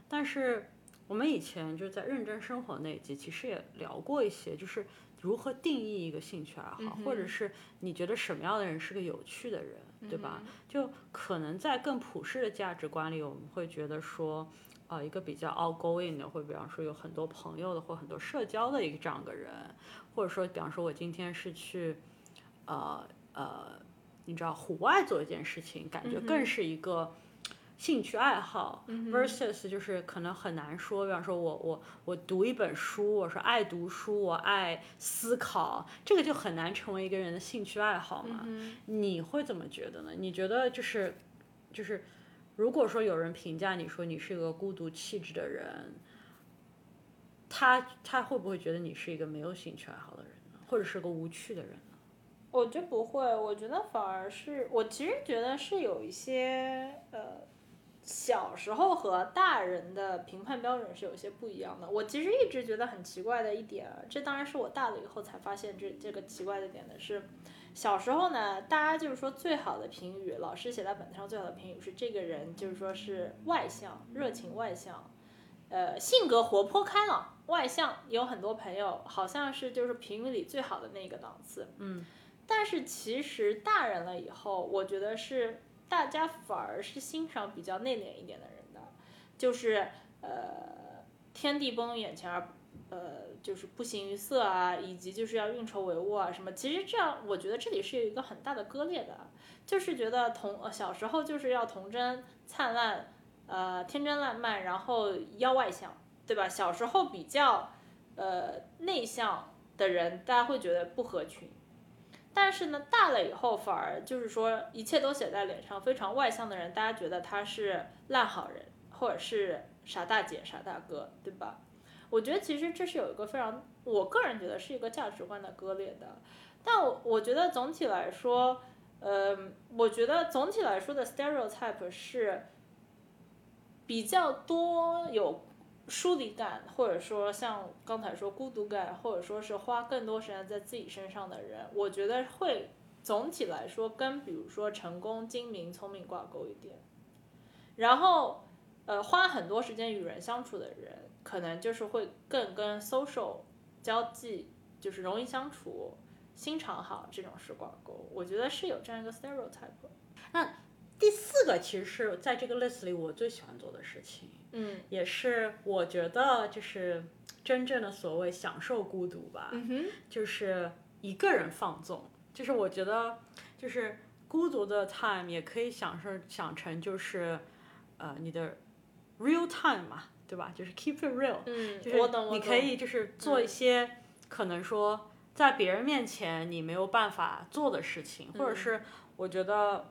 但是我们以前就在认真生活那一集其实也聊过一些，就是如何定义一个兴趣爱好，或者是你觉得什么样的人是个有趣的人。对吧？就可能在更普世的价值观里，我们会觉得说，呃，一个比较 outgoing 的，或比方说有很多朋友的，或很多社交的一个这样的人，或者说，比方说我今天是去，呃呃，你知道户外做一件事情，感觉更是一个。兴趣爱好 versus 就是可能很难说，比方说我我我读一本书，我说爱读书，我爱思考，这个就很难成为一个人的兴趣爱好嘛？你会怎么觉得呢？你觉得就是就是如果说有人评价你说你是一个孤独气质的人，他他会不会觉得你是一个没有兴趣爱好的人呢，或者是个无趣的人呢？我觉得不会，我觉得反而是我其实觉得是有一些呃，小时候和大人的评判标准是有些不一样的。我其实一直觉得很奇怪的一点，这当然是我大了以后才发现这这个奇怪的点的是，小时候呢，大家就是说最好的评语，老师写在本子上最好的评语是这个人就是说是外向、热情外向，呃，性格活泼开朗。外向有很多朋友，好像是就是评语里最好的那个档次。嗯。但是其实大人了以后，我觉得是大家反而是欣赏比较内敛一点的人的，就是呃天地崩于眼前而呃就是不形于色啊，以及就是要运筹帷幄啊什么。其实这样，我觉得这里是有一个很大的割裂的，就是觉得童呃小时候就是要童真灿烂，呃天真烂漫，然后要外向，对吧？小时候比较呃内向的人，大家会觉得不合群。但是呢，大了以后反而就是说，一切都写在脸上。非常外向的人，大家觉得他是烂好人，或者是傻大姐、傻大哥，对吧？我觉得其实这是有一个非常，我个人觉得是一个价值观的割裂的。但我我觉得总体来说，呃，我觉得总体来说的 stereotype 是比较多有。疏离感，或者说像刚才说孤独感，或者说是花更多时间在自己身上的人，我觉得会总体来说跟比如说成功、精明、聪明挂钩一点。然后，呃，花很多时间与人相处的人，可能就是会更跟 social 交际，就是容易相处、心肠好这种是挂钩。我觉得是有这样一个 stereotype。那第四个其实是在这个 list 里我最喜欢做的事情。嗯，也是我觉得就是真正的所谓享受孤独吧，嗯哼就是一个人放纵。就是我觉得就是孤独的 time 也可以享受想成就是呃你的 real time 嘛，对吧？就是 keep it real，嗯，就是你可以就是做一些可能说在别人面前你没有办法做的事情，或者是我觉得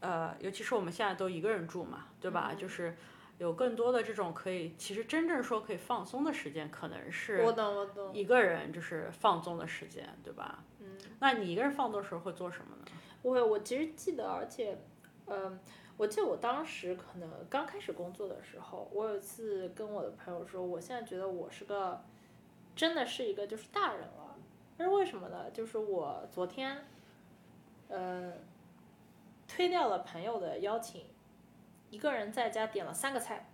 呃尤其是我们现在都一个人住嘛，对吧？就是。有更多的这种可以，其实真正说可以放松的时间，可能是我懂我懂一个人就是放纵的时间，对吧？嗯，那你一个人放纵的时候会做什么呢？我我其实记得，而且，嗯，我记得我当时可能刚开始工作的时候，我有一次跟我的朋友说，我现在觉得我是个真的是一个就是大人了，但是为什么呢？就是我昨天，呃，推掉了朋友的邀请。一个人在家点了三个菜，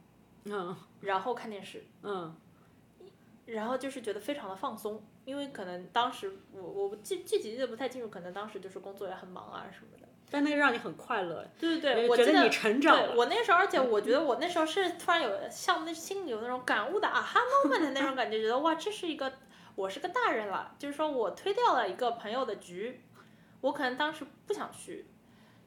嗯，然后看电视，嗯，然后就是觉得非常的放松，因为可能当时我我记具体记得不太清楚，可能当时就是工作也很忙啊什么的。但那个让你很快乐，对对对，我觉得你成长了。我那时候，而且我觉得我那时候是突然有像那心里有那种感悟的啊哈 moment 的那种感觉，觉得哇，这是一个我是个大人了，就是说我推掉了一个朋友的局，我可能当时不想去，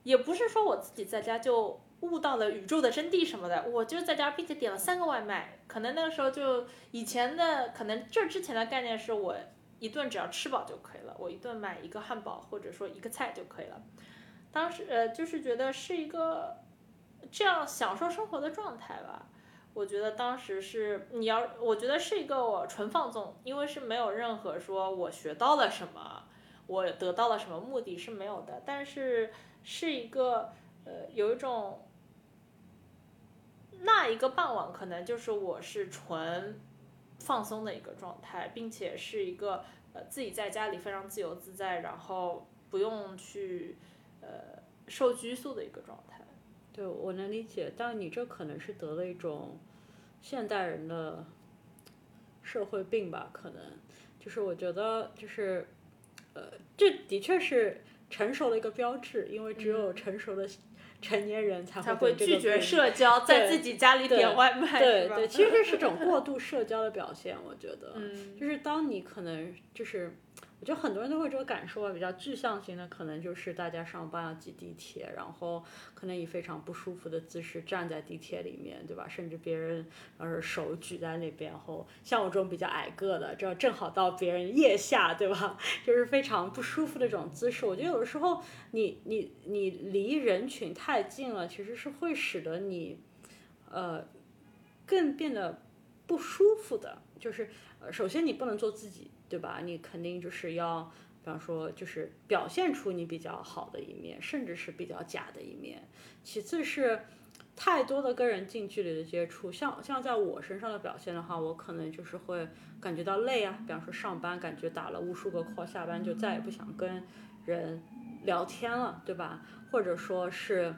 也不是说我自己在家就。悟到了宇宙的真谛什么的，我就在家，并且点了三个外卖。可能那个时候就以前的，可能这之前的概念是我一顿只要吃饱就可以了，我一顿买一个汉堡或者说一个菜就可以了。当时呃，就是觉得是一个这样享受生活的状态吧。我觉得当时是你要，我觉得是一个我纯放纵，因为是没有任何说我学到了什么，我得到了什么目的是没有的。但是是一个呃，有一种。那一个傍晚，可能就是我是纯放松的一个状态，并且是一个呃自己在家里非常自由自在，然后不用去呃受拘束的一个状态。对，我能理解，但你这可能是得了一种现代人的社会病吧？可能就是我觉得就是呃，这的确是成熟的一个标志，因为只有成熟的。成年人才会拒绝社交，在自己家里点外卖，对对，其实这是种过度 [laughs] 社交的表现，我觉得，就是当你可能就是，就很多人都会这个感受啊，比较具象型的可能就是大家上班要挤地铁，然后可能以非常不舒服的姿势站在地铁里面，对吧？甚至别人要是手举在那边，然后像我这种比较矮个的，这正好到别人腋下，对吧？[laughs] 就是非常不舒服的这种姿势。我觉得有的时候你你你离人群太近了，其实是会使得你，呃，更变得不舒服的。就是呃，首先你不能做自己。对吧？你肯定就是要，比方说，就是表现出你比较好的一面，甚至是比较假的一面。其次是太多的跟人近距离的接触，像像在我身上的表现的话，我可能就是会感觉到累啊。比方说上班感觉打了无数个 call，下班就再也不想跟人聊天了，对吧？或者说是，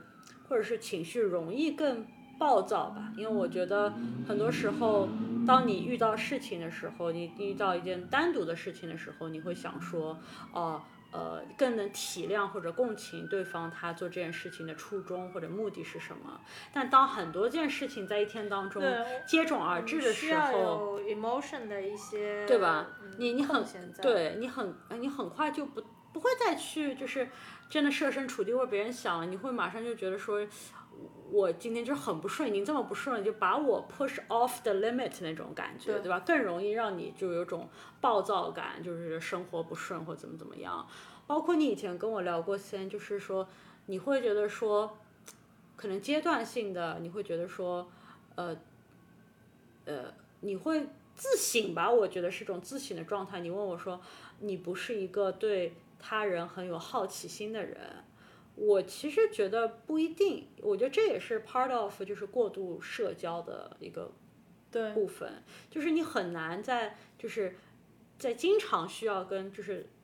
或者是情绪容易更。暴躁吧，因为我觉得很多时候，当你遇到事情的时候，你遇到一件单独的事情的时候，你会想说，哦，呃，更能体谅或者共情对方他做这件事情的初衷或者目的是什么。但当很多件事情在一天当中接踵而至的时候，emotion 的一些，对吧？你你很对你很你很快就不不会再去就是真的设身处地为别人想了，你会马上就觉得说。我今天就很不顺，您这么不顺，就把我 push off the limit 那种感觉，对吧？更容易让你就有种暴躁感，就是生活不顺或怎么怎么样。包括你以前跟我聊过，先就是说，你会觉得说，可能阶段性的，你会觉得说，呃，呃，你会自省吧？我觉得是种自省的状态。你问我说，你不是一个对他人很有好奇心的人。我其实觉得不一定，我觉得这也是 part of 就是过度社交的一个部分，就是你很难在就是在经常需要跟就是在。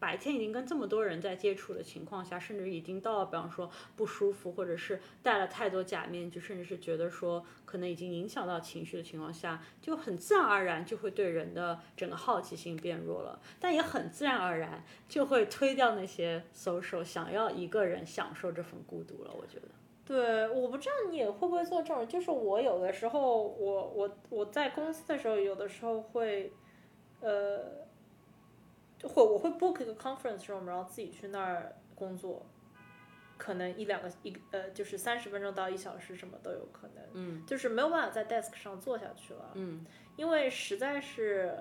白天已经跟这么多人在接触的情况下，甚至已经到了，比方说不舒服，或者是戴了太多假面具，甚至是觉得说可能已经影响到情绪的情况下，就很自然而然就会对人的整个好奇心变弱了，但也很自然而然就会推掉那些 social，想要一个人享受这份孤独了。我觉得，对，我不知道你也会不会做这种，就是我有的时候，我我我在公司的时候，有的时候会，呃。会我会 book 一个 conference room，然后自己去那儿工作，可能一两个一呃就是三十分钟到一小时什么都有可能，嗯，就是没有办法在 desk 上坐下去了，嗯，因为实在是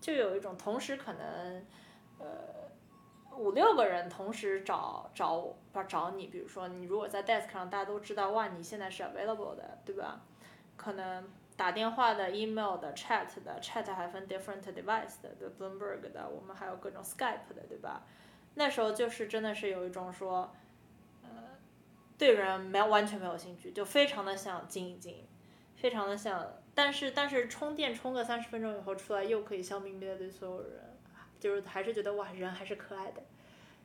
就有一种同时可能呃五六个人同时找找不找你，比如说你如果在 desk 上大家都知道哇你现在是 available 的，对吧？可能。打电话的、email 的、chat 的，chat 还分 different device 的，对，Bloomberg 的，我们还有各种 Skype 的，对吧？那时候就是真的是有一种说，呃，对人没有完全没有兴趣，就非常的想静一静，非常的想，但是但是充电充个三十分钟以后出来又可以笑眯眯的对所有人，就是还是觉得哇人还是可爱的，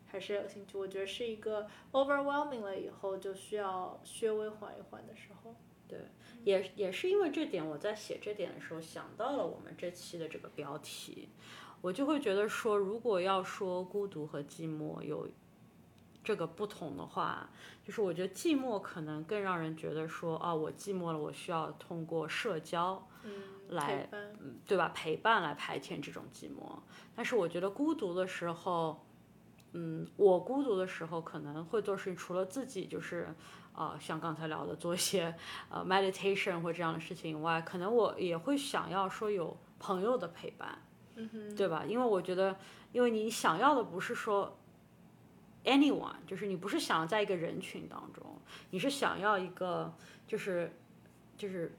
还是有兴趣。我觉得是一个 overwhelming 了以后就需要稍微缓一缓的时候。对。也也是因为这点，我在写这点的时候想到了我们这期的这个标题，我就会觉得说，如果要说孤独和寂寞有这个不同的话，就是我觉得寂寞可能更让人觉得说，啊，我寂寞了，我需要通过社交，来，对吧？陪伴来排遣这种寂寞。但是我觉得孤独的时候，嗯，我孤独的时候可能会做事情，除了自己就是。啊，像刚才聊的，做一些呃 meditation 或这样的事情以外，可能我也会想要说有朋友的陪伴，嗯对吧？因为我觉得，因为你想要的不是说 anyone，就是你不是想要在一个人群当中，你是想要一个就是就是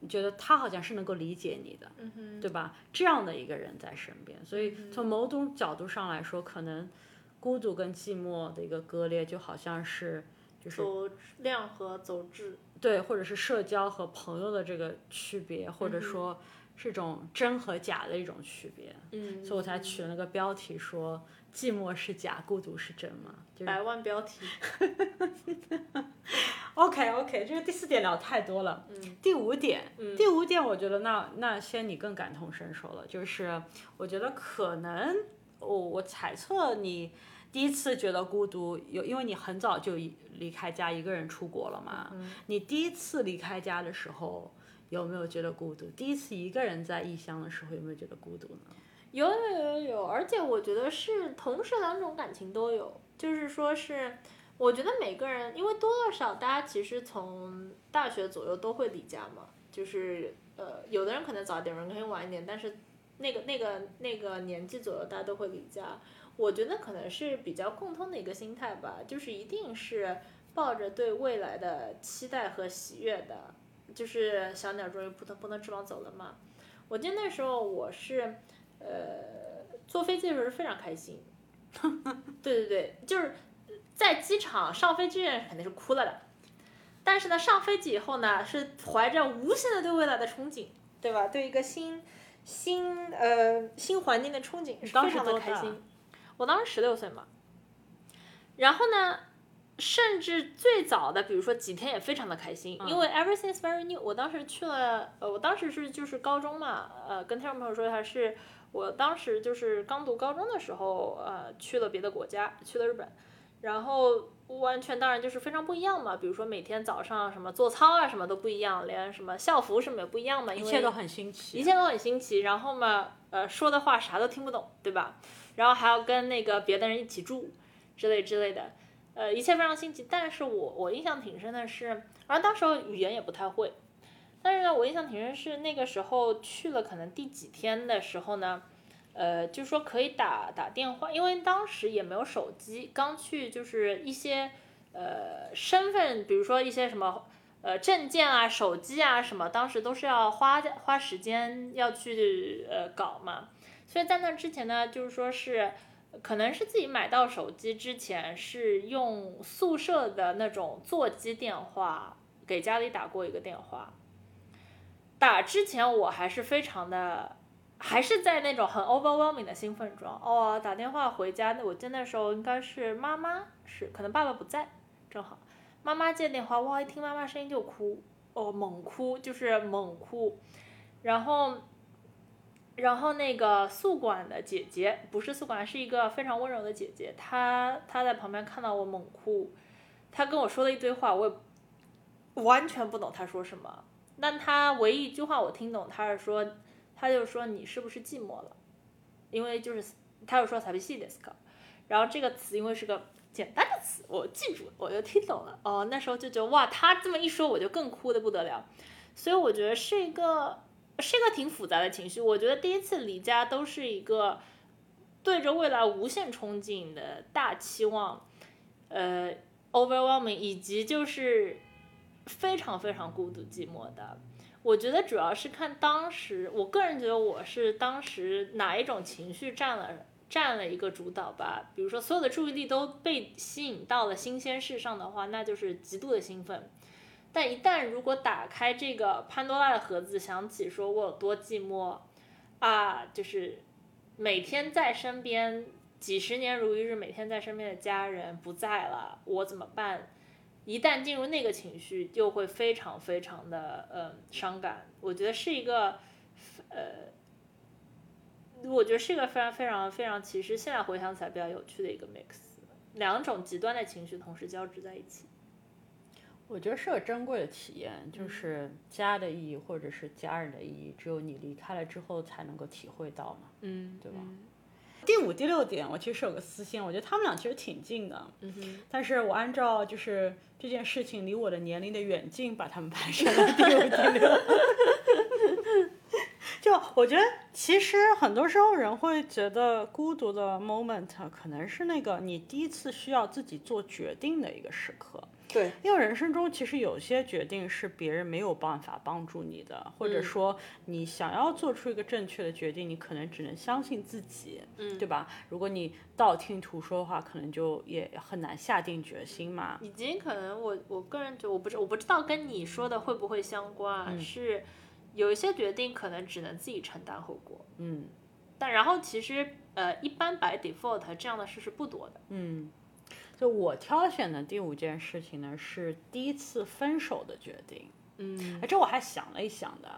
你觉得他好像是能够理解你的，嗯对吧？这样的一个人在身边，所以从某种角度上来说，可能孤独跟寂寞的一个割裂，就好像是。走量和走质，对，或者是社交和朋友的这个区别，或者说是一种真和假的一种区别。嗯，所以我才取了那个标题说“寂寞是假，孤独是真”嘛。百万标题。[laughs] OK OK，这个第四点聊太多了。嗯。第五点，嗯第五点，我觉得那那些你更感同身受了，就是我觉得可能我我猜测你。第一次觉得孤独，有因为你很早就离开家一个人出国了嘛。你第一次离开家的时候，有没有觉得孤独？第一次一个人在异乡的时候，有没有觉得孤独呢？有有有有有，而且我觉得是同时两种感情都有，就是说是，我觉得每个人，因为多多少大家其实从大学左右都会离家嘛，就是呃，有的人可能早一点，有人可能晚一点，但是那个那个那个年纪左右大家都会离家，我觉得可能是比较共通的一个心态吧，就是一定是抱着对未来的期待和喜悦的，就是小鸟终于扑腾扑腾翅膀走了嘛。我记得那时候我是。呃，坐飞机的时候是非常开心，[laughs] 对对对，就是在机场上飞机人肯定是哭了的，但是呢，上飞机以后呢，是怀着无限的对未来的憧憬，对吧？对一个新新呃新环境的憧憬，是非常的开心。我当时十六岁嘛，然后呢，甚至最早的，比如说几天也非常的开心，因为 everything is very new。我当时去了，呃，我当时是就是高中嘛，呃，跟听众朋友说一下是。我当时就是刚读高中的时候，呃，去了别的国家，去了日本，然后完全当然就是非常不一样嘛。比如说每天早上什么做操啊，什么都不一样，连什么校服什么也不一样嘛，一切都很新奇，一切都很新奇。然后嘛，呃，说的话啥都听不懂，对吧？然后还要跟那个别的人一起住，之类之类的，呃，一切非常新奇。但是我我印象挺深的是，而当时语言也不太会。但是呢，我印象挺深是那个时候去了，可能第几天的时候呢，呃，就说可以打打电话，因为当时也没有手机，刚去就是一些呃身份，比如说一些什么呃证件啊、手机啊什么，当时都是要花花时间要去呃搞嘛。所以在那之前呢，就是说是可能是自己买到手机之前，是用宿舍的那种座机电话给家里打过一个电话。打之前我还是非常的，还是在那种很 overwhelming 的兴奋中。哦，打电话回家，那我接那时候应该是妈妈，是可能爸爸不在，正好妈妈接电话，哇，一听妈妈声音就哭，哦，猛哭，就是猛哭。然后，然后那个宿管的姐姐，不是宿管，是一个非常温柔的姐姐，她她在旁边看到我猛哭，她跟我说了一堆话，我也完全不懂她说什么。但她唯一一句话我听懂，她是说，她就说你是不是寂寞了？因为就是她又说才不细的 s k 然后这个词因为是个简单的词，我记住，我就听懂了。哦，那时候就觉得哇，她这么一说，我就更哭的不得了。所以我觉得是一个是一个挺复杂的情绪。我觉得第一次离家都是一个对着未来无限憧憬的大期望，呃，overwhelming，以及就是。非常非常孤独寂寞的，我觉得主要是看当时，我个人觉得我是当时哪一种情绪占了占了一个主导吧。比如说所有的注意力都被吸引到了新鲜事上的话，那就是极度的兴奋。但一旦如果打开这个潘多拉的盒子，想起说我有多寂寞啊，就是每天在身边几十年如一日，每天在身边的家人不在了，我怎么办？一旦进入那个情绪，就会非常非常的呃伤感。我觉得是一个，呃，我觉得是一个非常非常非常，其实现在回想起来比较有趣的一个 mix，两种极端的情绪同时交织在一起。我觉得是个珍贵的体验，就是家的意义或者是家人的意义，只有你离开了之后才能够体会到嘛，嗯，对吧？第五、第六点，我其实有个私心，我觉得他们俩其实挺近的，嗯但是我按照就是这件事情离我的年龄的远近，把他们排成了第五、第六。[laughs] 就我觉得，其实很多时候人会觉得孤独的 moment 可能是那个你第一次需要自己做决定的一个时刻。对，因为人生中其实有些决定是别人没有办法帮助你的，或者说你想要做出一个正确的决定，你可能只能相信自己，嗯，对吧？如果你道听途说的话，可能就也很难下定决心嘛。已经可能我我个人觉得，我不知我不知道跟你说的会不会相关，是有一些决定可能只能自己承担后果，嗯，但然后其实呃，一般 by default 这样的事是不多的，嗯。就我挑选的第五件事情呢，是第一次分手的决定。嗯，哎，这我还想了一想的，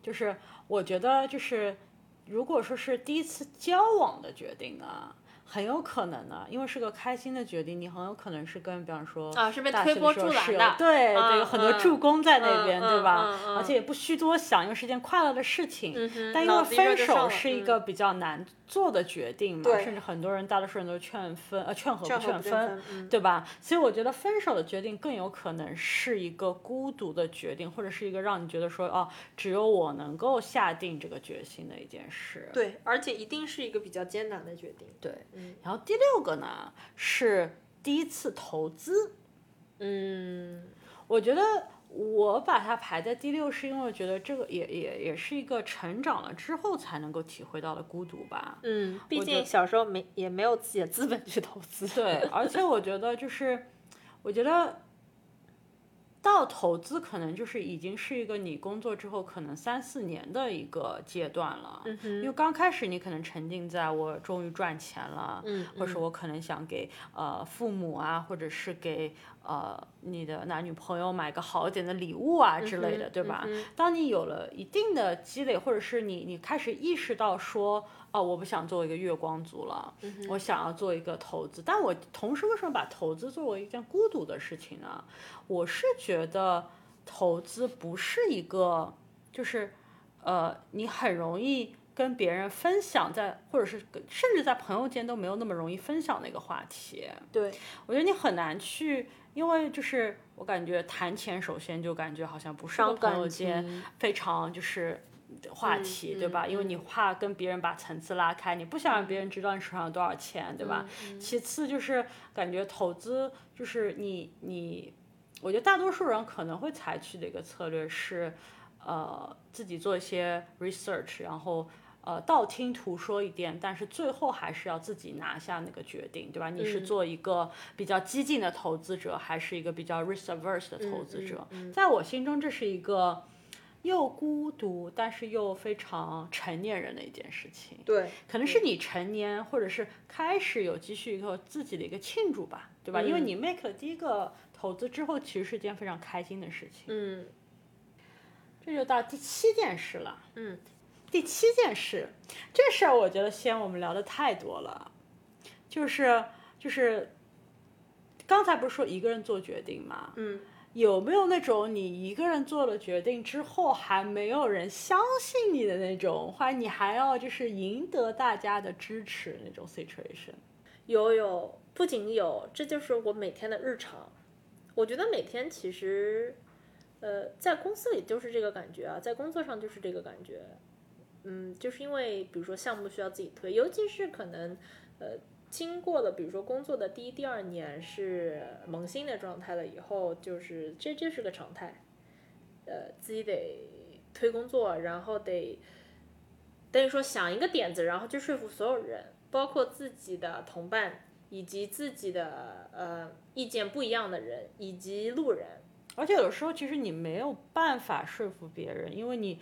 就是我觉得就是如果说是第一次交往的决定呢，很有可能的，因为是个开心的决定，你很有可能是跟，比方说啊，是被大推波学的时候是有助澜的，对对，有很多助攻在那嗯边，嗯对吧？嗯嗯而且也不需多想，因为是件快乐的事情。嗯但因为分手是一个比较难做的决定嘛，对甚至很多人大多数人都劝分，呃，劝和不劝分嗯对吧？所以我觉得分手的决定更有可能是一个孤独的决定，或者是一个让你觉得说，哦，只有我能够下定这个决心的一件事。对，而且一定是一个比较艰难的决定。对，然后第六个呢是第一次投资，嗯，我觉得我把它排在第六，是因为我觉得这个也也也是一个成长了之后才能够体会到的孤独吧。嗯，毕竟小时候没也没有自己的资本去投资。对，而且我觉得就是，我觉得到投资可能就是已经是一个你工作之后可能三四年的一个阶段了。嗯因为刚开始你可能沉浸在我终于赚钱了，嗯或者我可能想给呃父母啊，或者是给呃你的男女朋友买个好一点的礼物啊之类的，对吧？嗯当你有了一定的积累，或者是你你开始意识到说，哦，我不想做一个月光族了，我想要做一个投资。但我同时为什么把投资作为一件孤独的事情呢？我是觉得投资不是一个，就是呃，你很容易跟别人分享在，或者是甚至在朋友间都没有那么容易分享的一个话题。对，我觉得你很难去，因为就是我感觉谈钱，首先就感觉好像不是个朋友间非常就是话题，对吧？嗯因为你怕跟别人把层次拉开，你不想让别人知道你手上有多少钱，对吧？嗯其次就是感觉投资，就是你你，我觉得大多数人可能会采取的一个策略是，呃，自己做一些 research，然后。呃，道听途说一点，但是最后还是要自己拿下那个决定，对吧？你是嗯做一个比较激进的投资者，还是一个比较 risk averse 的投资者？嗯在我心中，这是一个又孤独，但是又非常成年人的一件事情。对，可能是你成年，或者是开始有积蓄以后自己的一个庆祝吧，对吧？因为嗯你 make 了第一个投资之后，其实是件非常开心的事情。嗯这就到第七件事了。嗯，第七件事，这事儿我觉得先我们聊的太多了，就是就是刚才不是说一个人做决定吗？嗯，有没有那种你一个人做了决定之后还没有人相信你的那种，或者你还要就是赢得大家的支持那种 situation？有有，不仅有，这就是我每天的日常。我觉得每天其实，呃，在公司里就是这个感觉啊，在工作上就是这个感觉。嗯，就是因为比如说项目需要自己推，尤其是可能，呃，经过了比如说工作的第一、第二年是萌新的状态了以后，就是这这是个常态。呃，自己得推工作，然后得等于说想一个点子，然后去说服所有人，包括自己的同伴，以及自己的呃意见不一样的人，以及路人。而且有时候其实你没有办法说服别人，因为你，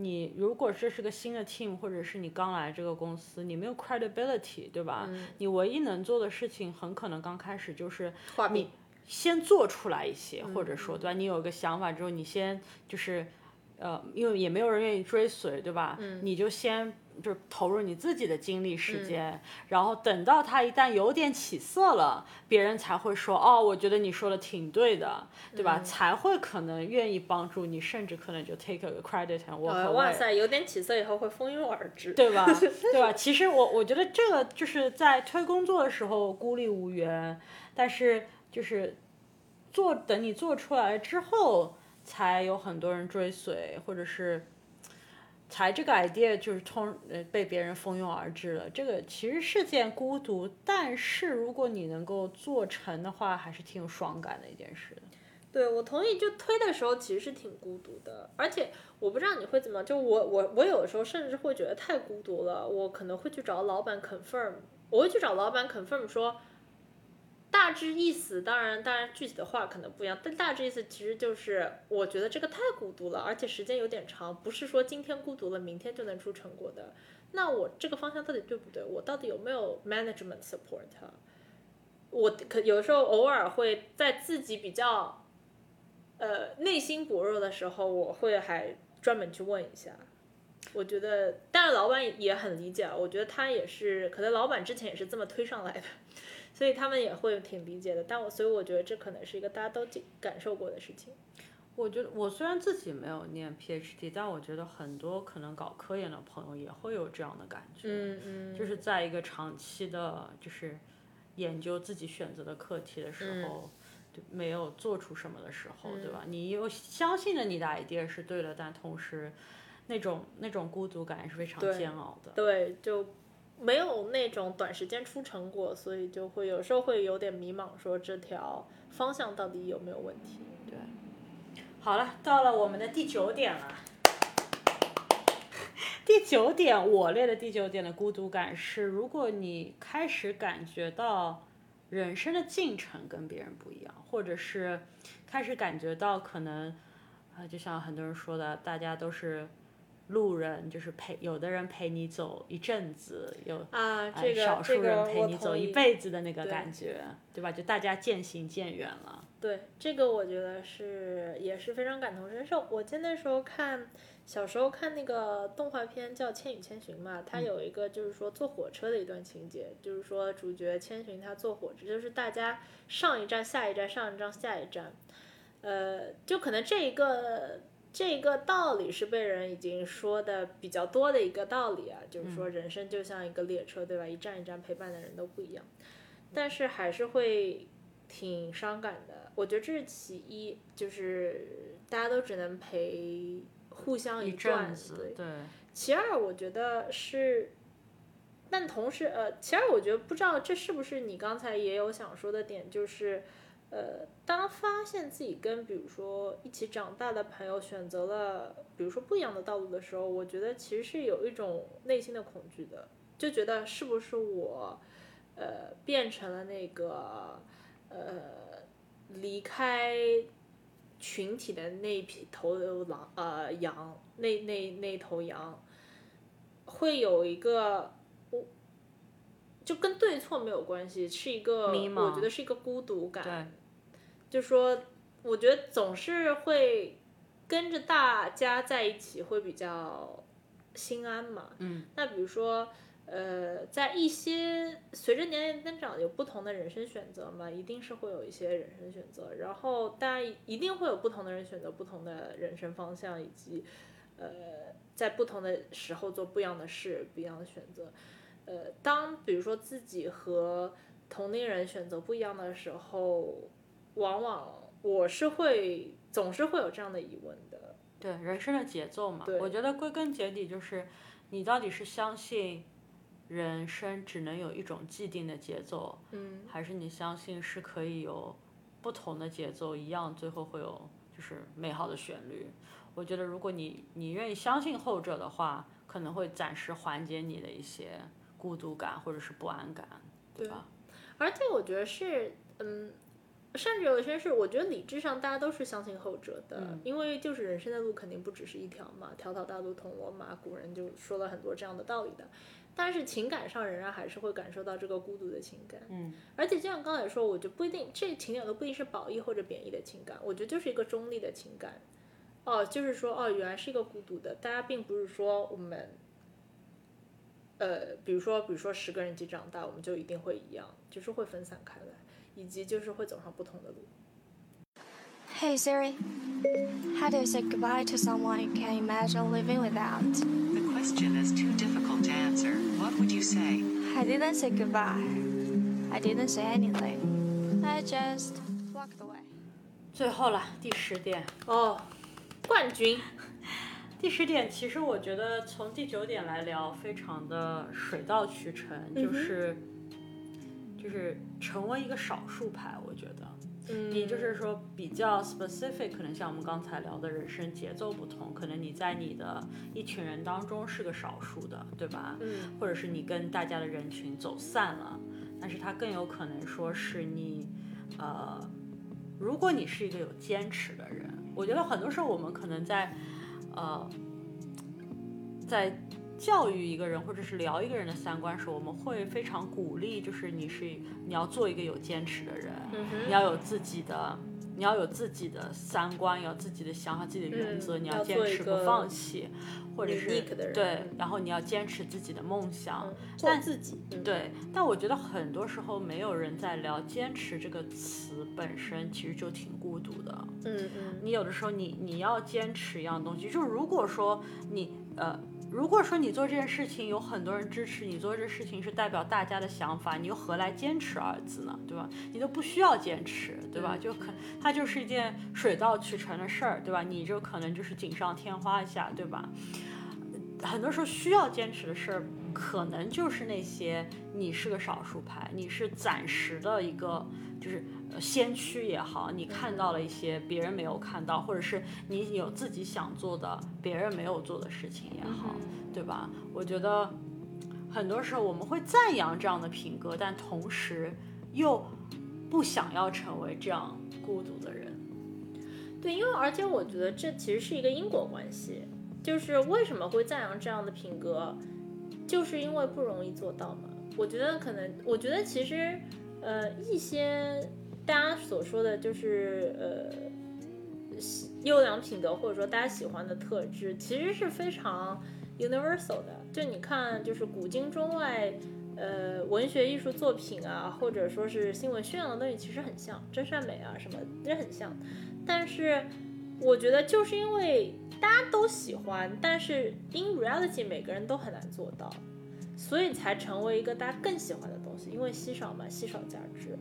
你如果这是个新的 team，或者是你刚来这个公司，你没有 credibility，对吧？你唯一能做的事情，很可能刚开始就是你，先做出来一些，或者说，对吧？你有个想法之后，你先就是，呃，因为也没有人愿意追随，对吧？你就先就是投入你自己的精力时间，然后等到他一旦有点起色了，别人才会说，哦，我觉得你说的挺对的，对吧？才会可能愿意帮助你，甚至可能就 take a credit and，away。哇塞，有点起色以后会蜂拥而至。对吧？[laughs] 对吧？其实我我觉得这个就是在推工作的时候孤立无援，但是就是做等你做出来之后，才有很多人追随，或者是才这个 idea 就是通呃被别人蜂拥而至了。这个其实是件孤独，但是如果你能够做成的话，还是挺有爽感的一件事。对，我同意。就推的时候其实是挺孤独的，而且我不知道你会怎么，就我我我有的时候甚至会觉得太孤独了，我可能会去找老板 confirm，我会去找老板 confirm 说，大致意思，当然当然具体的话可能不一样，但大致意思其实就是我觉得这个太孤独了，而且时间有点长，不是说今天孤独了，明天就能出成果的。那我这个方向到底对不对？我到底有没有 management support？我可有时候偶尔会在自己比较。呃，内心薄弱的时候，我会还专门去问一下。我觉得，但是老板也很理解啊。我觉得他也是，可能老板之前也是这么推上来的，所以他们也会挺理解的。但我所以我觉得这可能是一个大家都感受过的事情。我觉得我虽然自己没有念 PhD，但我觉得很多可能搞科研的朋友也会有这样的感觉，嗯嗯，就是在一个长期的，就是研究自己选择的课题的时候，就没有做出什么的时候，对吧？你又相信了你的 idea 是对的，但同时那种那种孤独感是非常煎熬的。对，就没有那种短时间出成果，所以就会有时候会有点迷茫，说这条方向到底有没有问题。对好了，到了我们的第九点了。第九点，我列的第九点的孤独感是，如果你开始感觉到人生的进程跟别人不一样，或者是开始感觉到可能啊，就像很多人说的，大家都是路人，就是陪有的人陪你走一阵子，有啊，这个少数人陪你走一辈子的那个感觉，对吧？就大家渐行渐远了。对，这个我觉得是也是非常感同身受。我记得那时候看小时候看那个动画片叫《千与千寻》嘛，它有一个就是说坐火车的一段情节，就是说主角千寻他坐火车，就是大家上一站下一站上一站下一站，呃，就可能这一个这个道理是被人已经说的比较多的一个道理啊，就是说人生就像一个列车，对吧？一站一站陪伴的人都不一样，但是还是会挺伤感的。我觉得这是其一，就是大家都只能陪互相一段，子。对。其二，我觉得是，但同时，呃，其二，我觉得不知道这是不是你刚才也有想说的点，就是，呃，当发现自己跟比如说一起长大的朋友选择了，比如说不一样的道路的时候，我觉得其实是有一种内心的恐惧的，就觉得是不是我，呃，变成了那个，呃。离开群体的那匹头狼呃羊，那那那头羊，会有一个，就跟对错没有关系，是一个我觉得是一个孤独感。就说我觉得总是会跟着大家在一起会比较心安嘛。嗯。那比如说。呃，在一些随着年龄增长，有不同的人生选择嘛，一定是会有一些人生选择，然后大家一定会有不同的人选择不同的人生方向，以及呃，在不同的时候做不一样的事，不一样的选择。呃，当比如说自己和同龄人选择不一样的时候，往往我是会总是会有这样的疑问的。对人生的节奏嘛，我觉得归根结底就是你到底是相信。人生只能有一种既定的节奏，嗯，还是你相信是可以有不同的节奏，一样最后会有就是美好的旋律。我觉得如果你你愿意相信后者的话，可能会暂时缓解你的一些孤独感或者是不安感，对吧？而且我觉得是，嗯，甚至有些是，我觉得理智上大家都是相信后者的，因为就是人生的路肯定不只是一条嘛，条条大路通罗马，古人就说了很多这样的道理的。但是情感上仍然还是会感受到这个孤独的情感，嗯，而且就像刚才说，我就不一定这情感都不一定是褒义或者贬义的情感，我觉得就是一个中立的情感，哦，就是说哦，原来是一个孤独的，大家并不是说我们，呃，比如说比如说十个人一起长大，我们就一定会一样，就是会分散开来，以及就是会走上不同的路。Hey Siri, how do you say goodbye to someone you can't imagine living without? The question is too difficult to answer. What would you say? I didn't say goodbye. I didn't say anything. I just walked away. 最后了，第十点哦，冠军。第十点，其实我觉得从第九点来聊，非常的水到渠成，就是、就是成为一个少数派，我觉得。你就是说比较 specific，可能像我们刚才聊的人生节奏不同，可能你在你的一群人当中是个少数的，对吧？嗯。或者是你跟大家的人群走散了，但是它更有可能说是你，呃，如果你是一个有坚持的人，我觉得很多时候我们可能在，呃，在。教育一个人，或者是聊一个人的三观时，我们会非常鼓励，就是你是你要做一个有坚持的人，你要有自己的你要有自己的三观，有自己的想法、自己的原则，你嗯要坚持不放弃，或者是对嗯，然后你要坚持自己的梦想。做自己，嗯，对，但我觉得很多时候没有人在聊坚持这个词本身，其实就挺孤独的。嗯嗯，你有的时候你你要坚持一样东西，就是如果说你呃，如果说你做这件事情有很多人支持你做这事情是代表大家的想法，你又何来坚持二字呢？对吧？你都不需要坚持，对吧？就可它就是一件水到渠成的事儿，对吧？你就可能就是锦上添花一下，对吧？很多时候需要坚持的事儿，可能就是那些你是个少数派，你是暂时的一个就是呃先驱也好，你看到了一些别人没有看到，或者是你有自己想做的别人没有做的事情也好，对吧？我觉得很多时候我们会赞扬这样的品格，但同时又不想要成为这样孤独的人。对，因为而且我觉得这其实是一个因果关系，就是为什么会赞扬这样的品格，就是因为不容易做到嘛。我觉得可能，我觉得其实，呃，一些大家所说的就是呃优良品德或者说大家喜欢的特质，其实是非常 universal 的。就你看，就是古今中外。呃，文学艺术作品啊，或者说是新闻宣扬的东西，其实很像，真善美啊什么，也很像。但是我觉得就是因为大家都喜欢，但是 in reality 每个人都很难做到，所以才成为一个大家更喜欢的东西。因为稀少嘛，稀少价值。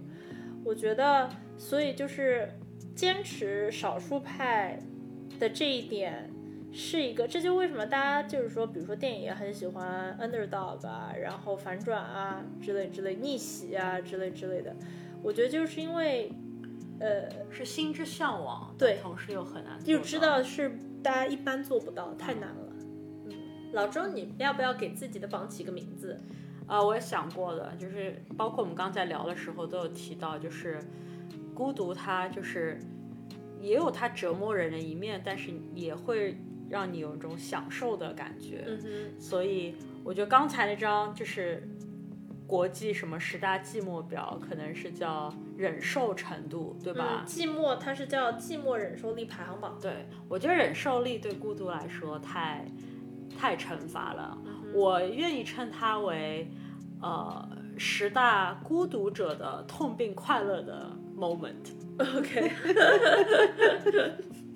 我觉得，所以就是坚持少数派的这一点。是一个，这就为什么大家就是说，比如说电影也很喜欢 underdog 啊，然后反转啊之类之类，逆袭啊之类之类的。我觉得就是因为，呃，是心之向往，对同时又很难就，知道是大家一般做不到，太难了。嗯，老周，你要不要给自己的榜起个名字？啊、我也想过的，就是包括我们刚才聊的时候都有提到，就是孤独，它就是也有它折磨人的一面，但是也会让你有一种享受的感觉。所以我觉得刚才那张就是国际什么十大寂寞表，可能是叫忍受程度，对吧？嗯，寂寞它是叫寂寞忍受力排行榜。对，我觉得忍受力对孤独来说太太惩罚了。我愿意称它为呃十大孤独者的痛并快乐的 moment。OK，[laughs]